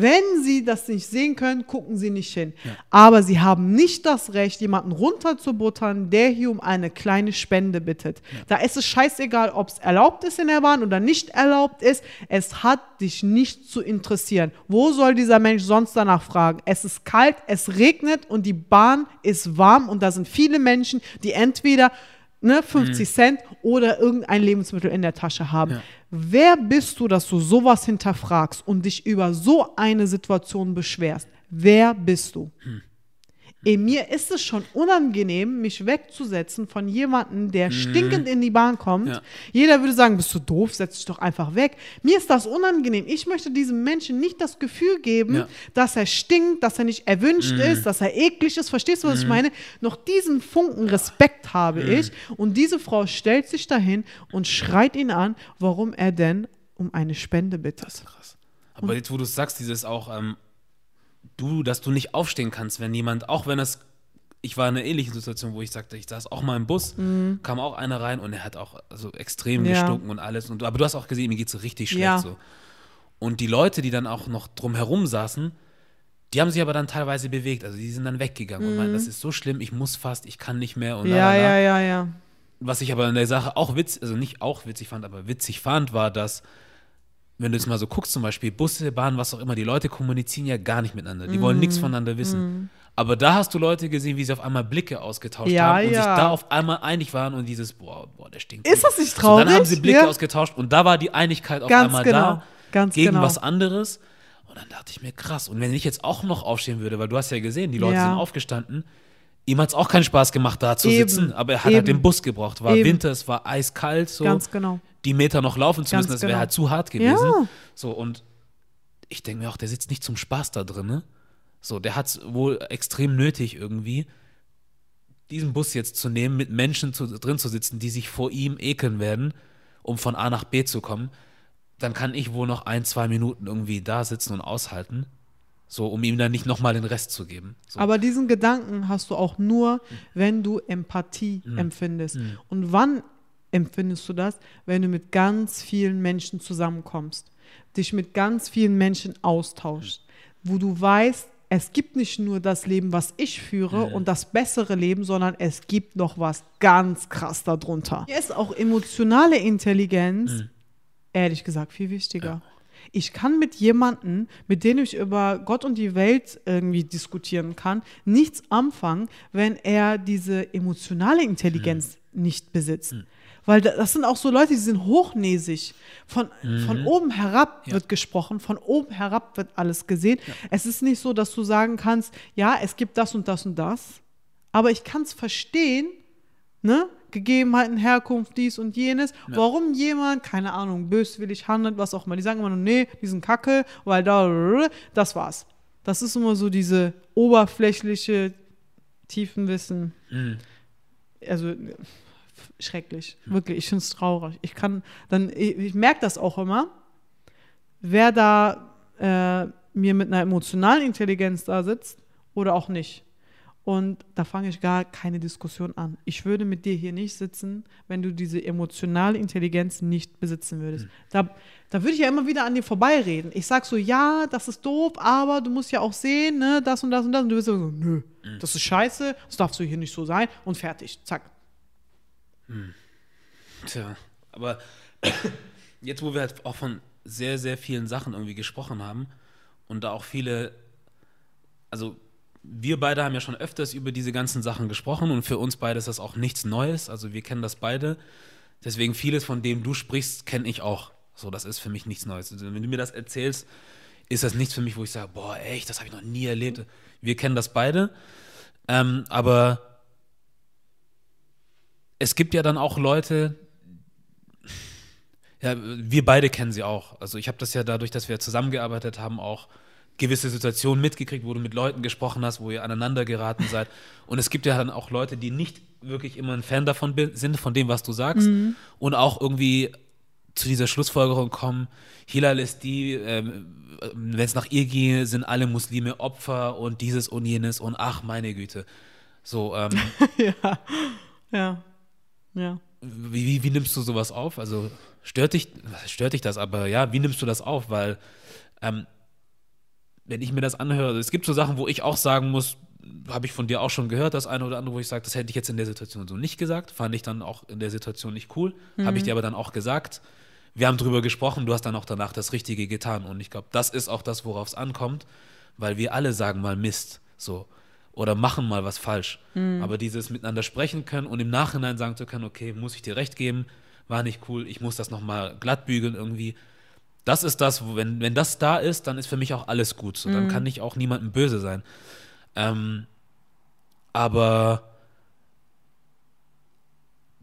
Wenn Sie das nicht sehen können, gucken Sie nicht hin. Aber Sie haben nicht das Recht, jemanden runterzubuttern, der hier um eine kleine Spende bittet. Da ist es scheißegal, ob es erlaubt ist in der Bahn oder nicht erlaubt ist. Es hat dich nicht zu interessieren. Wo soll dieser Mensch sonst danach fragen? Es ist kalt, es regnet und die Bahn ist warm und da sind viele Menschen, die entweder ne, 50 Cent oder irgendein Lebensmittel in der Tasche haben. Ja. Wer bist du, dass du sowas hinterfragst und dich über so eine Situation beschwerst? Wer bist du? Eh, mir ist es schon unangenehm, mich wegzusetzen von jemandem, der stinkend in die Bahn kommt. Ja. Jeder würde sagen, bist du doof, setz dich doch einfach weg. Mir ist das unangenehm. Ich möchte diesem Menschen nicht das Gefühl geben, Ja. dass er stinkt, dass er nicht erwünscht ist, dass er eklig ist. Verstehst du, was ich meine? Noch diesen Funken Respekt habe ich. Und diese Frau stellt sich dahin und schreit ihn an, warum er denn um eine Spende bittet. Krass. Aber jetzt, wo du es sagst, dieses auch, ähm, du, dass du nicht aufstehen kannst, wenn jemand, auch wenn es, ich war in einer ähnlichen Situation, wo ich sagte, ich saß auch mal im Bus, kam auch einer rein und er hat auch so extrem Mhm. Ja. gestunken und alles. Und, aber du hast auch gesehen, mir geht es richtig schlecht Ja. so. Und die Leute, die dann auch noch drumherum saßen, die haben sich aber dann teilweise bewegt. Also die sind dann weggegangen und meinten, das ist so schlimm, ich muss fast, ich kann nicht mehr. Und Mhm. Ja, ja, ja, ja. Was ich aber in der Sache auch witzig, also nicht auch witzig fand, aber witzig fand, war, dass, wenn du jetzt mal so guckst, zum Beispiel Busse, Bahn, was auch immer, die Leute kommunizieren ja gar nicht miteinander. Die Mhm. wollen nichts voneinander wissen. Aber da hast du Leute gesehen, wie sie auf einmal Blicke ausgetauscht Ja, haben und ja. sich da auf einmal einig waren und dieses, boah, boah, der stinkt. Ist das nicht So, dann haben traurig? sie Blicke Ja. ausgetauscht und da war die Einigkeit auf Ganz einmal genau, da ganz gegen genau. was anderes. Und dann dachte ich mir, krass. Und wenn ich jetzt auch noch aufstehen würde, weil du hast ja gesehen, die Leute sind aufgestanden, ihm hat es auch keinen Spaß gemacht, da zu Eben, sitzen, aber er hat eben. halt den Bus gebraucht. War Eben. Winter, es war eiskalt, so Ganz genau. die Meter noch laufen zu Ganz müssen, das wäre genau. halt zu hart gewesen. Ja. So, und ich denke mir auch, der sitzt nicht zum Spaß da drin, ne? So, der hat es wohl extrem nötig irgendwie, diesen Bus jetzt zu nehmen, mit Menschen zu, drin zu sitzen, die sich vor ihm ekeln werden, um von A nach B zu kommen. Dann kann ich wohl noch ein, zwei Minuten irgendwie da sitzen und aushalten. So, um ihm dann nicht nochmal den Rest zu geben. So. Aber diesen Gedanken hast du auch nur, wenn du Empathie empfindest. Und wann empfindest du das? Wenn du mit ganz vielen Menschen zusammenkommst, dich mit ganz vielen Menschen austauschst, wo du weißt, es gibt nicht nur das Leben, was ich führe und das bessere Leben, sondern es gibt noch was ganz krass darunter. Hier ist auch emotionale Intelligenz, ehrlich gesagt, viel wichtiger. Ich kann mit jemandem, mit dem ich über Gott und die Welt irgendwie diskutieren kann, nichts anfangen, wenn er diese emotionale Intelligenz nicht besitzt. Weil da- das sind auch so Leute, die sind hochnäsig. Von, von oben herab Ja. wird gesprochen, von oben herab wird alles gesehen. Es ist nicht so, dass du sagen kannst, ja, es gibt das und das und das, aber ich kann es verstehen, ne? Gegebenheiten, Herkunft, dies und jenes, warum jemand, keine Ahnung, böswillig handelt, was auch immer. Die sagen immer nur, nee, die sind kacke, weil da, das war's. Das ist immer so diese oberflächliche Tiefenwissen. Mhm. Also schrecklich. Wirklich, ich finde es traurig. Ich kann dann, ich, ich merke das auch immer, wer da äh, mir mit einer emotionalen Intelligenz da sitzt oder auch nicht. Und da fange ich gar keine Diskussion an. Ich würde mit dir hier nicht sitzen, wenn du diese emotionale Intelligenz nicht besitzen würdest. Mhm. Da, da würde ich ja immer wieder an dir vorbeireden. Ich sage so, ja, das ist doof, aber du musst ja auch sehen, ne, das und das und das. Und du wirst so, nö, mhm. das ist scheiße, das darfst du hier nicht so sein und fertig. Zack. Mhm. Tja, aber jetzt, wo wir halt auch von sehr, sehr vielen Sachen irgendwie gesprochen haben und da auch viele, also wir beide haben ja schon öfters über diese ganzen Sachen gesprochen und für uns beide ist das auch nichts Neues. Also wir kennen das beide. Deswegen vieles von dem du sprichst, kenne ich auch. So, das ist für mich nichts Neues. Also wenn du mir das erzählst, ist das nichts für mich, wo ich sage, boah, echt, das habe ich noch nie erlebt. Wir kennen das beide. Ähm, aber es gibt ja dann auch Leute, ja, wir beide kennen sie auch. Also ich habe das ja dadurch, dass wir zusammengearbeitet haben, auch gewisse Situationen mitgekriegt, wo du mit Leuten gesprochen hast, wo ihr aneinander geraten seid. Und es gibt ja dann auch Leute, die nicht wirklich immer ein Fan davon sind, von dem, was du sagst. Mhm. Und auch irgendwie zu dieser Schlussfolgerung kommen, Hilal ist die, ähm, wenn es nach ihr gehe, sind alle Muslime Opfer und dieses und jenes und ach, meine Güte. So, ähm, ja, ja, ja. Wie, wie, wie, nimmst du sowas auf? Also stört dich, stört dich das, aber ja, wie nimmst du das auf? Weil ähm, wenn ich mir das anhöre, es gibt so Sachen, wo ich auch sagen muss, habe ich von dir auch schon gehört, das eine oder andere, wo ich sage, das hätte ich jetzt in der Situation so nicht gesagt, fand ich dann auch in der Situation nicht cool, mhm. habe ich dir aber dann auch gesagt. Wir haben drüber gesprochen, du hast dann auch danach das Richtige getan und ich glaube, das ist auch das, worauf es ankommt, weil wir alle sagen mal Mist, so oder machen mal was falsch, mhm. aber dieses miteinander sprechen können und im Nachhinein sagen zu können, okay, muss ich dir recht geben, war nicht cool, ich muss das nochmal glatt bügeln irgendwie, das ist das, wenn, wenn das da ist, dann ist für mich auch alles gut. So, dann mhm. kann ich auch niemandem böse sein. Ähm, aber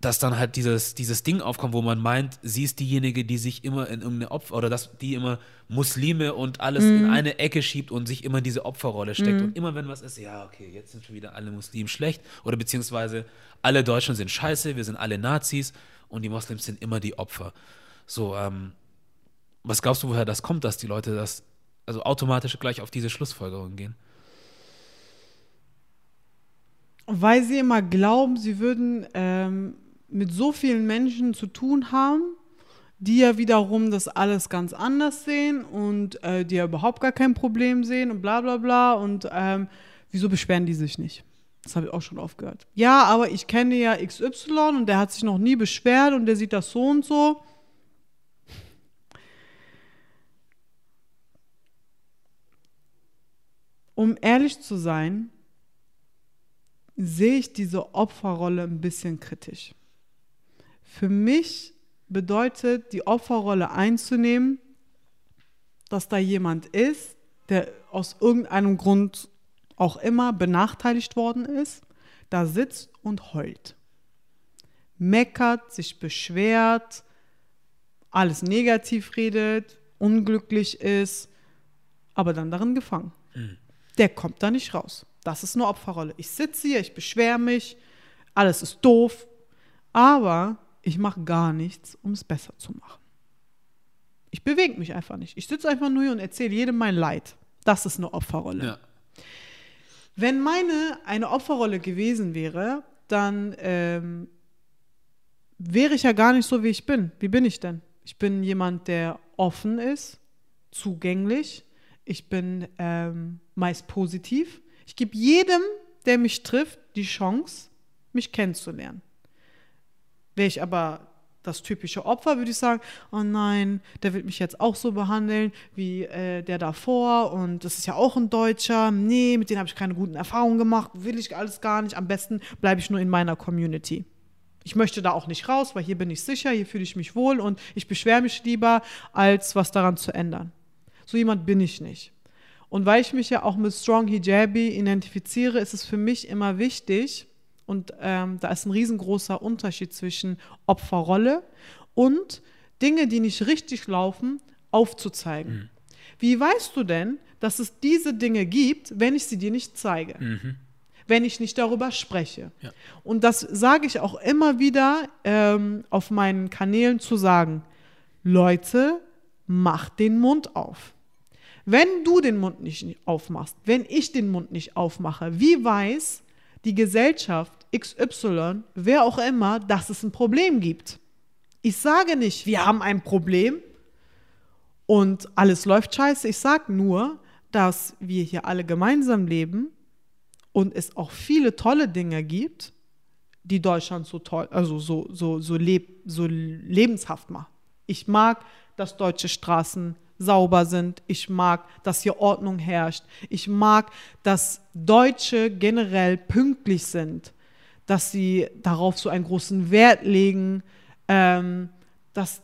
dass dann halt dieses, dieses Ding aufkommt, wo man meint, sie ist diejenige, die sich immer in irgendeine Opfer oder dass die immer Muslime und alles mhm. in eine Ecke schiebt und sich immer diese Opferrolle steckt. Mhm. Und immer wenn was ist, ja, okay, jetzt sind schon wieder alle Muslime schlecht oder beziehungsweise alle Deutschen sind scheiße, wir sind alle Nazis und die Moslems sind immer die Opfer. So, ähm, was glaubst du, woher das kommt, dass die Leute das also automatisch gleich auf diese Schlussfolgerung gehen? Weil sie immer glauben, sie würden ähm, mit so vielen Menschen zu tun haben, die ja wiederum das alles ganz anders sehen und äh, die ja überhaupt gar kein Problem sehen und bla bla bla. Und ähm, wieso beschweren die sich nicht? Das habe ich auch schon oft gehört. Ja, aber ich kenne ja XY und der hat sich noch nie beschwert und der sieht das so und so. Um ehrlich zu sein, sehe ich diese Opferrolle ein bisschen kritisch. Für mich bedeutet die Opferrolle einzunehmen, dass da jemand ist, der aus irgendeinem Grund auch immer benachteiligt worden ist, da sitzt und heult. Meckert, sich beschwert, alles negativ redet, unglücklich ist, aber dann darin gefangen. Mhm der kommt da nicht raus. Das ist eine Opferrolle. Ich sitze hier, ich beschwere mich, alles ist doof, aber ich mache gar nichts, um es besser zu machen. Ich bewege mich einfach nicht. Ich sitze einfach nur hier und erzähle jedem mein Leid. Das ist eine Opferrolle. Ja. Wenn meine eine Opferrolle gewesen wäre, dann ähm, wäre ich ja gar nicht so, wie ich bin. Wie bin ich denn? Ich bin jemand, der offen ist, zugänglich, ich bin ähm, meist positiv. Ich gebe jedem, der mich trifft, die Chance, mich kennenzulernen. Wäre ich aber das typische Opfer, würde ich sagen, oh nein, der wird mich jetzt auch so behandeln wie äh, der davor und das ist ja auch ein Deutscher. Nee, mit denen habe ich keine guten Erfahrungen gemacht, will ich alles gar nicht. Am besten bleibe ich nur in meiner Community. Ich möchte da auch nicht raus, weil hier bin ich sicher, hier fühle ich mich wohl und ich beschwere mich lieber, als was daran zu ändern. So jemand bin ich nicht. Und weil ich mich ja auch mit Strong Hijabi identifiziere, ist es für mich immer wichtig, und ähm, da ist ein riesengroßer Unterschied zwischen Opferrolle und Dinge, die nicht richtig laufen, aufzuzeigen. Mhm. Wie weißt du denn, dass es diese Dinge gibt, wenn ich sie dir nicht zeige? Mhm. wenn ich nicht darüber spreche. Ja. Und das sage ich auch immer wieder ähm, auf meinen Kanälen zu sagen, Leute, macht den Mund auf. Wenn du den Mund nicht aufmachst, wenn ich den Mund nicht aufmache, wie weiß die Gesellschaft XY, wer auch immer, dass es ein Problem gibt? Ich sage nicht, wir haben ein Problem und alles läuft scheiße. Ich sage nur, dass wir hier alle gemeinsam leben und es auch viele tolle Dinge gibt, die Deutschland so toll, also so, so, so, leb, so lebenshaft macht. Ich mag, dass deutsche Straßen sauber sind. Ich mag, dass hier Ordnung herrscht. Ich mag, dass Deutsche generell pünktlich sind, dass sie darauf so einen großen Wert legen. Ähm, dass,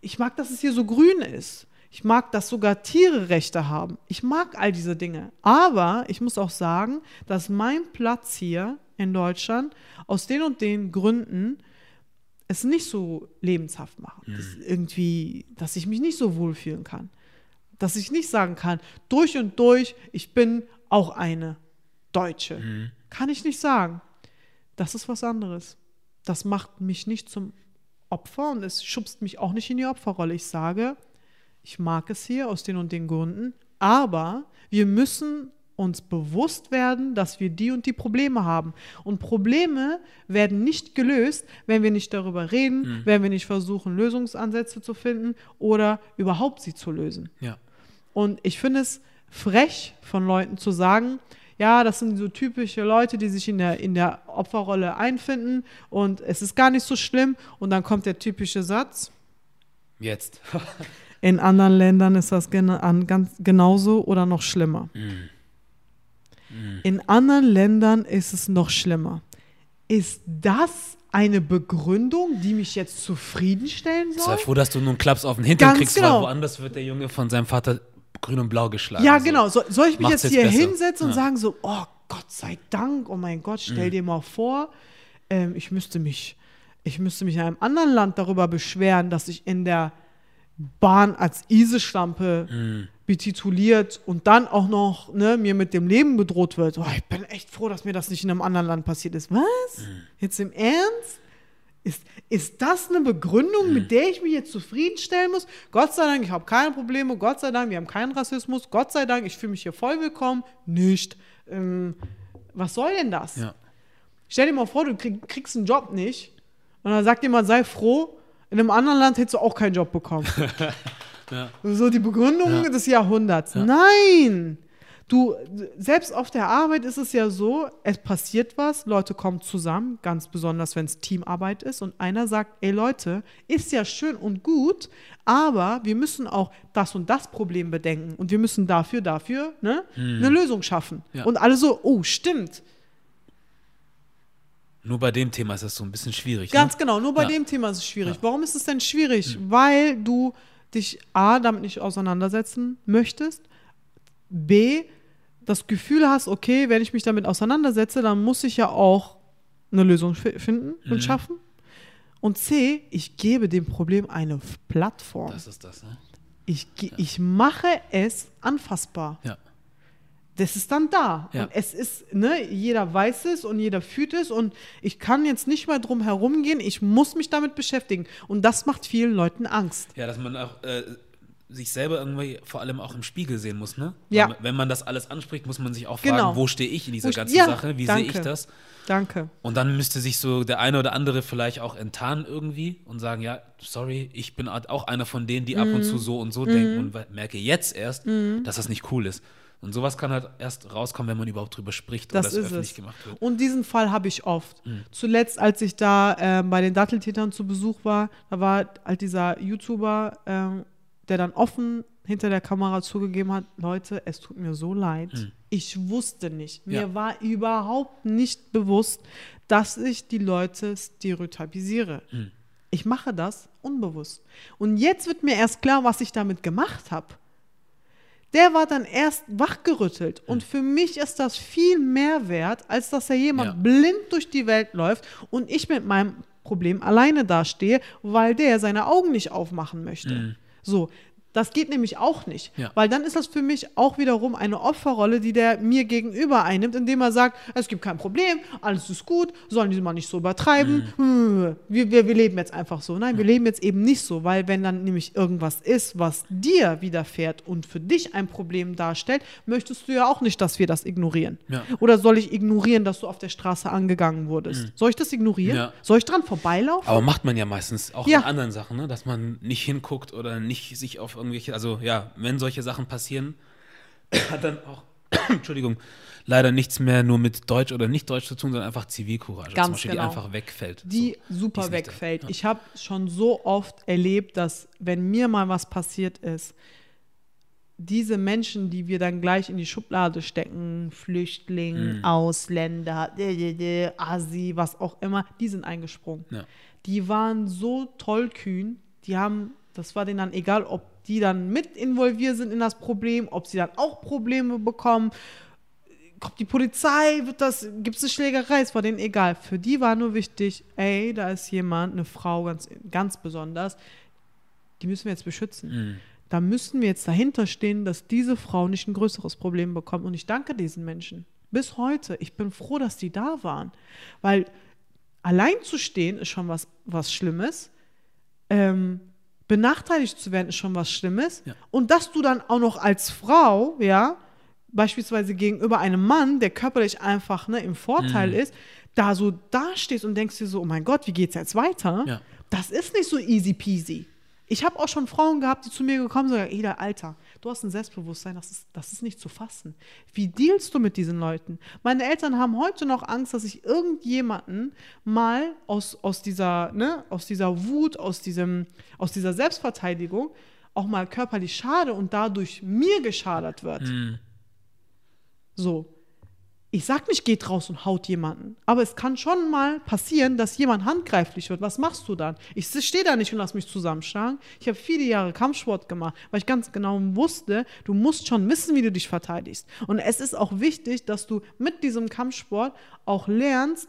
ich mag, dass es hier so grün ist. Ich mag, dass sogar Tiere Rechte haben. Ich mag all diese Dinge. Aber ich muss auch sagen, dass mein Platz hier in Deutschland aus den und den Gründen es nicht so lebenshaft macht. Mhm. Das irgendwie, dass ich mich nicht so wohlfühlen kann. Dass ich nicht sagen kann, durch und durch, ich bin auch eine Deutsche. Mhm. Kann ich nicht sagen. Das ist was anderes. Das macht mich nicht zum Opfer und es schubst mich auch nicht in die Opferrolle. Ich sage, ich mag es hier aus den und den Gründen, aber wir müssen uns bewusst werden, dass wir die und die Probleme haben. Und Probleme werden nicht gelöst, wenn wir nicht darüber reden, mhm. wenn wir nicht versuchen, Lösungsansätze zu finden oder überhaupt sie zu lösen. Ja. Und ich finde es frech von Leuten zu sagen, ja, das sind so typische Leute, die sich in der, in der Opferrolle einfinden und es ist gar nicht so schlimm. Und dann kommt der typische Satz. Jetzt. In anderen Ländern ist das gen an, ganz genauso oder noch schlimmer. Mm. Mm. In anderen Ländern ist es noch schlimmer. Ist das eine Begründung, die mich jetzt zufriedenstellen soll? Sei froh, dass du nun Klaps auf den Hintern Ganz kriegst, genau. weil woanders wird der Junge von seinem Vater grün und blau geschlagen. Ja, genau. So, soll ich mich jetzt, jetzt hier besser. hinsetzen und sagen so, oh Gott sei Dank, oh mein Gott, stell mm. dir mal vor, ähm, ich müsste mich, ich müsste mich in einem anderen Land darüber beschweren, dass ich in der Bahn als Iseschlampe mhm. Betituliert und dann auch noch ne, mir mit dem Leben bedroht wird. Oh, ich bin echt froh, dass mir das nicht in einem anderen Land passiert ist. Was? Mhm. Jetzt im Ernst? Ist, ist das eine Begründung, mhm. mit der ich mich jetzt zufriedenstellen muss? Gott sei Dank, ich habe keine Probleme. Gott sei Dank, wir haben keinen Rassismus. Gott sei Dank, ich fühle mich hier voll willkommen. Nicht. Ähm, was soll denn das? Ja. Stell dir mal vor, du krieg, kriegst einen Job nicht und dann sagt jemand, sei froh, in einem anderen Land hättest du auch keinen Job bekommen. ja. So die Begründung ja. des Jahrhunderts. Ja. Nein! Du, selbst auf der Arbeit ist es ja so, es passiert was, Leute kommen zusammen, ganz besonders wenn es Teamarbeit ist und einer sagt, ey Leute, ist ja schön und gut, aber wir müssen auch das und das Problem bedenken und wir müssen dafür, dafür ne, hm. eine Lösung schaffen. Ja. Und alle so, oh, stimmt, nur bei dem Thema ist das so ein bisschen schwierig. Ganz ne? genau, nur bei ja. dem Thema ist es schwierig. Ja. Warum ist es denn schwierig? Mhm. Weil du dich A, damit nicht auseinandersetzen möchtest, B, das Gefühl hast, okay, wenn ich mich damit auseinandersetze, dann muss ich ja auch eine Lösung finden und mhm. schaffen. Und C, ich gebe dem Problem eine Plattform. Das ist das, ne? Ich, ja. ich mache es anfassbar. Ja das ist dann da. Ja. Und es ist, ne, jeder weiß es und jeder fühlt es und ich kann jetzt nicht mal drum herum gehen, ich muss mich damit beschäftigen. Und das macht vielen Leuten Angst. Ja, dass man auch äh, sich selber irgendwie vor allem auch im Spiegel sehen muss, ne? Ja. Weil, wenn man das alles anspricht, muss man sich auch fragen, genau. wo stehe ich in dieser ich, ganzen ja, Sache, wie sehe ich das? Danke. Und dann müsste sich so der eine oder andere vielleicht auch enttarnen irgendwie und sagen, ja, sorry, ich bin auch einer von denen, die mm. ab und mhm. zu so und so mm. denken und merke jetzt erst, mm. dass das nicht cool ist. Und sowas kann halt erst rauskommen, wenn man überhaupt drüber spricht das oder es öffentlich es. gemacht wird. Und diesen Fall habe ich oft. Mhm. Zuletzt, als ich da äh, bei den Datteltätern zu Besuch war, da war halt dieser YouTuber, äh, der dann offen hinter der Kamera zugegeben hat, Leute, es tut mir so leid. Mhm. Ich wusste nicht. Mir ja. war überhaupt nicht bewusst, dass ich die Leute stereotypisiere. Mhm. Ich mache das unbewusst. Und jetzt wird mir erst klar, was ich damit gemacht habe der war dann erst wachgerüttelt. Und für mich ist das viel mehr wert, als dass er jemand ja. blind durch die Welt läuft und ich mit meinem Problem alleine dastehe, weil der seine Augen nicht aufmachen möchte. Mhm. So, Das geht nämlich auch nicht. Ja. Weil dann ist das für mich auch wiederum eine Opferrolle, die der mir gegenüber einnimmt, indem er sagt, es gibt kein Problem, alles ist gut, sollen die mal nicht so übertreiben. Hm, Wir, wir, wir leben jetzt einfach so. Nein, wir leben jetzt eben nicht so, weil wenn dann nämlich irgendwas ist, was dir widerfährt und für dich ein Problem darstellt, möchtest du ja auch nicht, dass wir das ignorieren. Ja. Oder soll ich ignorieren, dass du auf der Straße angegangen wurdest? Soll ich das ignorieren? Ja. Soll ich dran vorbeilaufen? Aber macht man ja meistens auch Ja. in anderen Sachen, ne? dass man nicht hinguckt oder nicht sich auf irgendwelche, also ja, wenn solche Sachen passieren, hat dann auch, Entschuldigung, leider nichts mehr nur mit Deutsch oder nicht Deutsch zu tun, sondern einfach Zivilcourage Ganz zum Beispiel, genau. die einfach wegfällt. die So, super da. wegfällt. Ja. Ich habe schon so oft erlebt, dass wenn mir mal was passiert ist, diese Menschen, die wir dann gleich in die Schublade stecken, Flüchtling, Mhm. Ausländer, Asi, was auch immer, die sind eingesprungen. Ja. Die waren so tollkühn, die haben, das war denen dann egal, ob die dann mit involviert sind in das Problem, ob sie dann auch Probleme bekommen, kommt die Polizei, wird das, gibt es eine Schlägerei, es war denen egal. Für die war nur wichtig, ey, da ist jemand, eine Frau ganz, ganz besonders, die müssen wir jetzt beschützen. Mhm. Da müssen wir jetzt dahinter stehen, dass diese Frau nicht ein größeres Problem bekommt. Und ich danke diesen Menschen. Bis heute. Ich bin froh, dass die da waren. Weil allein zu stehen ist schon was, was Schlimmes. Ähm, benachteiligt zu werden ist schon was Schlimmes. Ja. Und dass du dann auch noch als Frau, ja, beispielsweise gegenüber einem Mann, der körperlich einfach ne, im Vorteil Mhm. ist, da so dastehst und denkst dir so, oh mein Gott, wie geht's jetzt weiter? Ja. Das ist nicht so easy peasy. Ich habe auch schon Frauen gehabt, die zu mir gekommen sind und sagen, Eda, Alter, du hast ein Selbstbewusstsein, das ist, das ist nicht zu fassen. Wie dealst du mit diesen Leuten? Meine Eltern haben heute noch Angst, dass ich irgendjemanden mal aus, aus, dieser, ne, aus dieser Wut, aus, diesem, aus dieser Selbstverteidigung auch mal körperlich schade und dadurch mir geschadet wird. Mhm. So. Ich sag nicht, geht raus und haut jemanden. Aber es kann schon mal passieren, dass jemand handgreiflich wird. Was machst du dann? Ich stehe da nicht und lass mich zusammenschlagen. Ich habe viele Jahre Kampfsport gemacht, weil ich ganz genau wusste, du musst schon wissen, wie du dich verteidigst. Und es ist auch wichtig, dass du mit diesem Kampfsport auch lernst,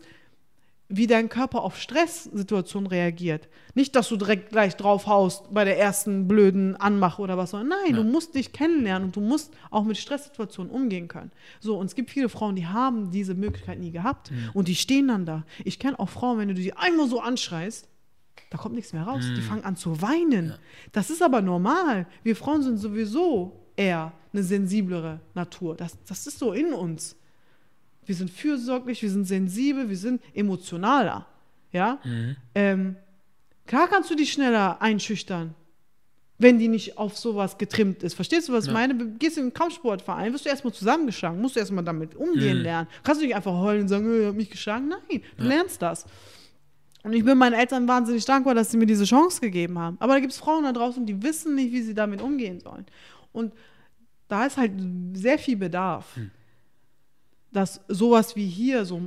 wie dein Körper auf Stresssituationen reagiert. Nicht, dass du direkt gleich drauf haust bei der ersten blöden Anmache oder was. Nein, Ja. du musst dich kennenlernen und du musst auch mit Stresssituationen umgehen können. So, und es gibt viele Frauen, die haben diese Möglichkeit nie gehabt und die stehen dann da. Ich kenne auch Frauen, wenn du die einmal so anschreist, da kommt nichts mehr raus. Die fangen an zu weinen. Das ist aber normal. Wir Frauen sind sowieso eher eine sensiblere Natur. Das, das ist so in uns. Wir sind fürsorglich, wir sind sensibel, wir sind emotionaler. Ja? Ähm, klar kannst du die schneller einschüchtern, wenn die nicht auf sowas getrimmt ist. Verstehst du, was ich Ja. meine? Gehst in einen Kampfsportverein, wirst du erstmal zusammengeschlagen, musst du erstmal damit umgehen lernen. Kannst du nicht einfach heulen und sagen, er hat mich geschlagen? Nein, du lernst das. Und ich bin meinen Eltern wahnsinnig dankbar, dass sie mir diese Chance gegeben haben. Aber da gibt es Frauen da draußen, die wissen nicht, wie sie damit umgehen sollen. Und da ist halt sehr viel Bedarf, dass sowas wie hier, so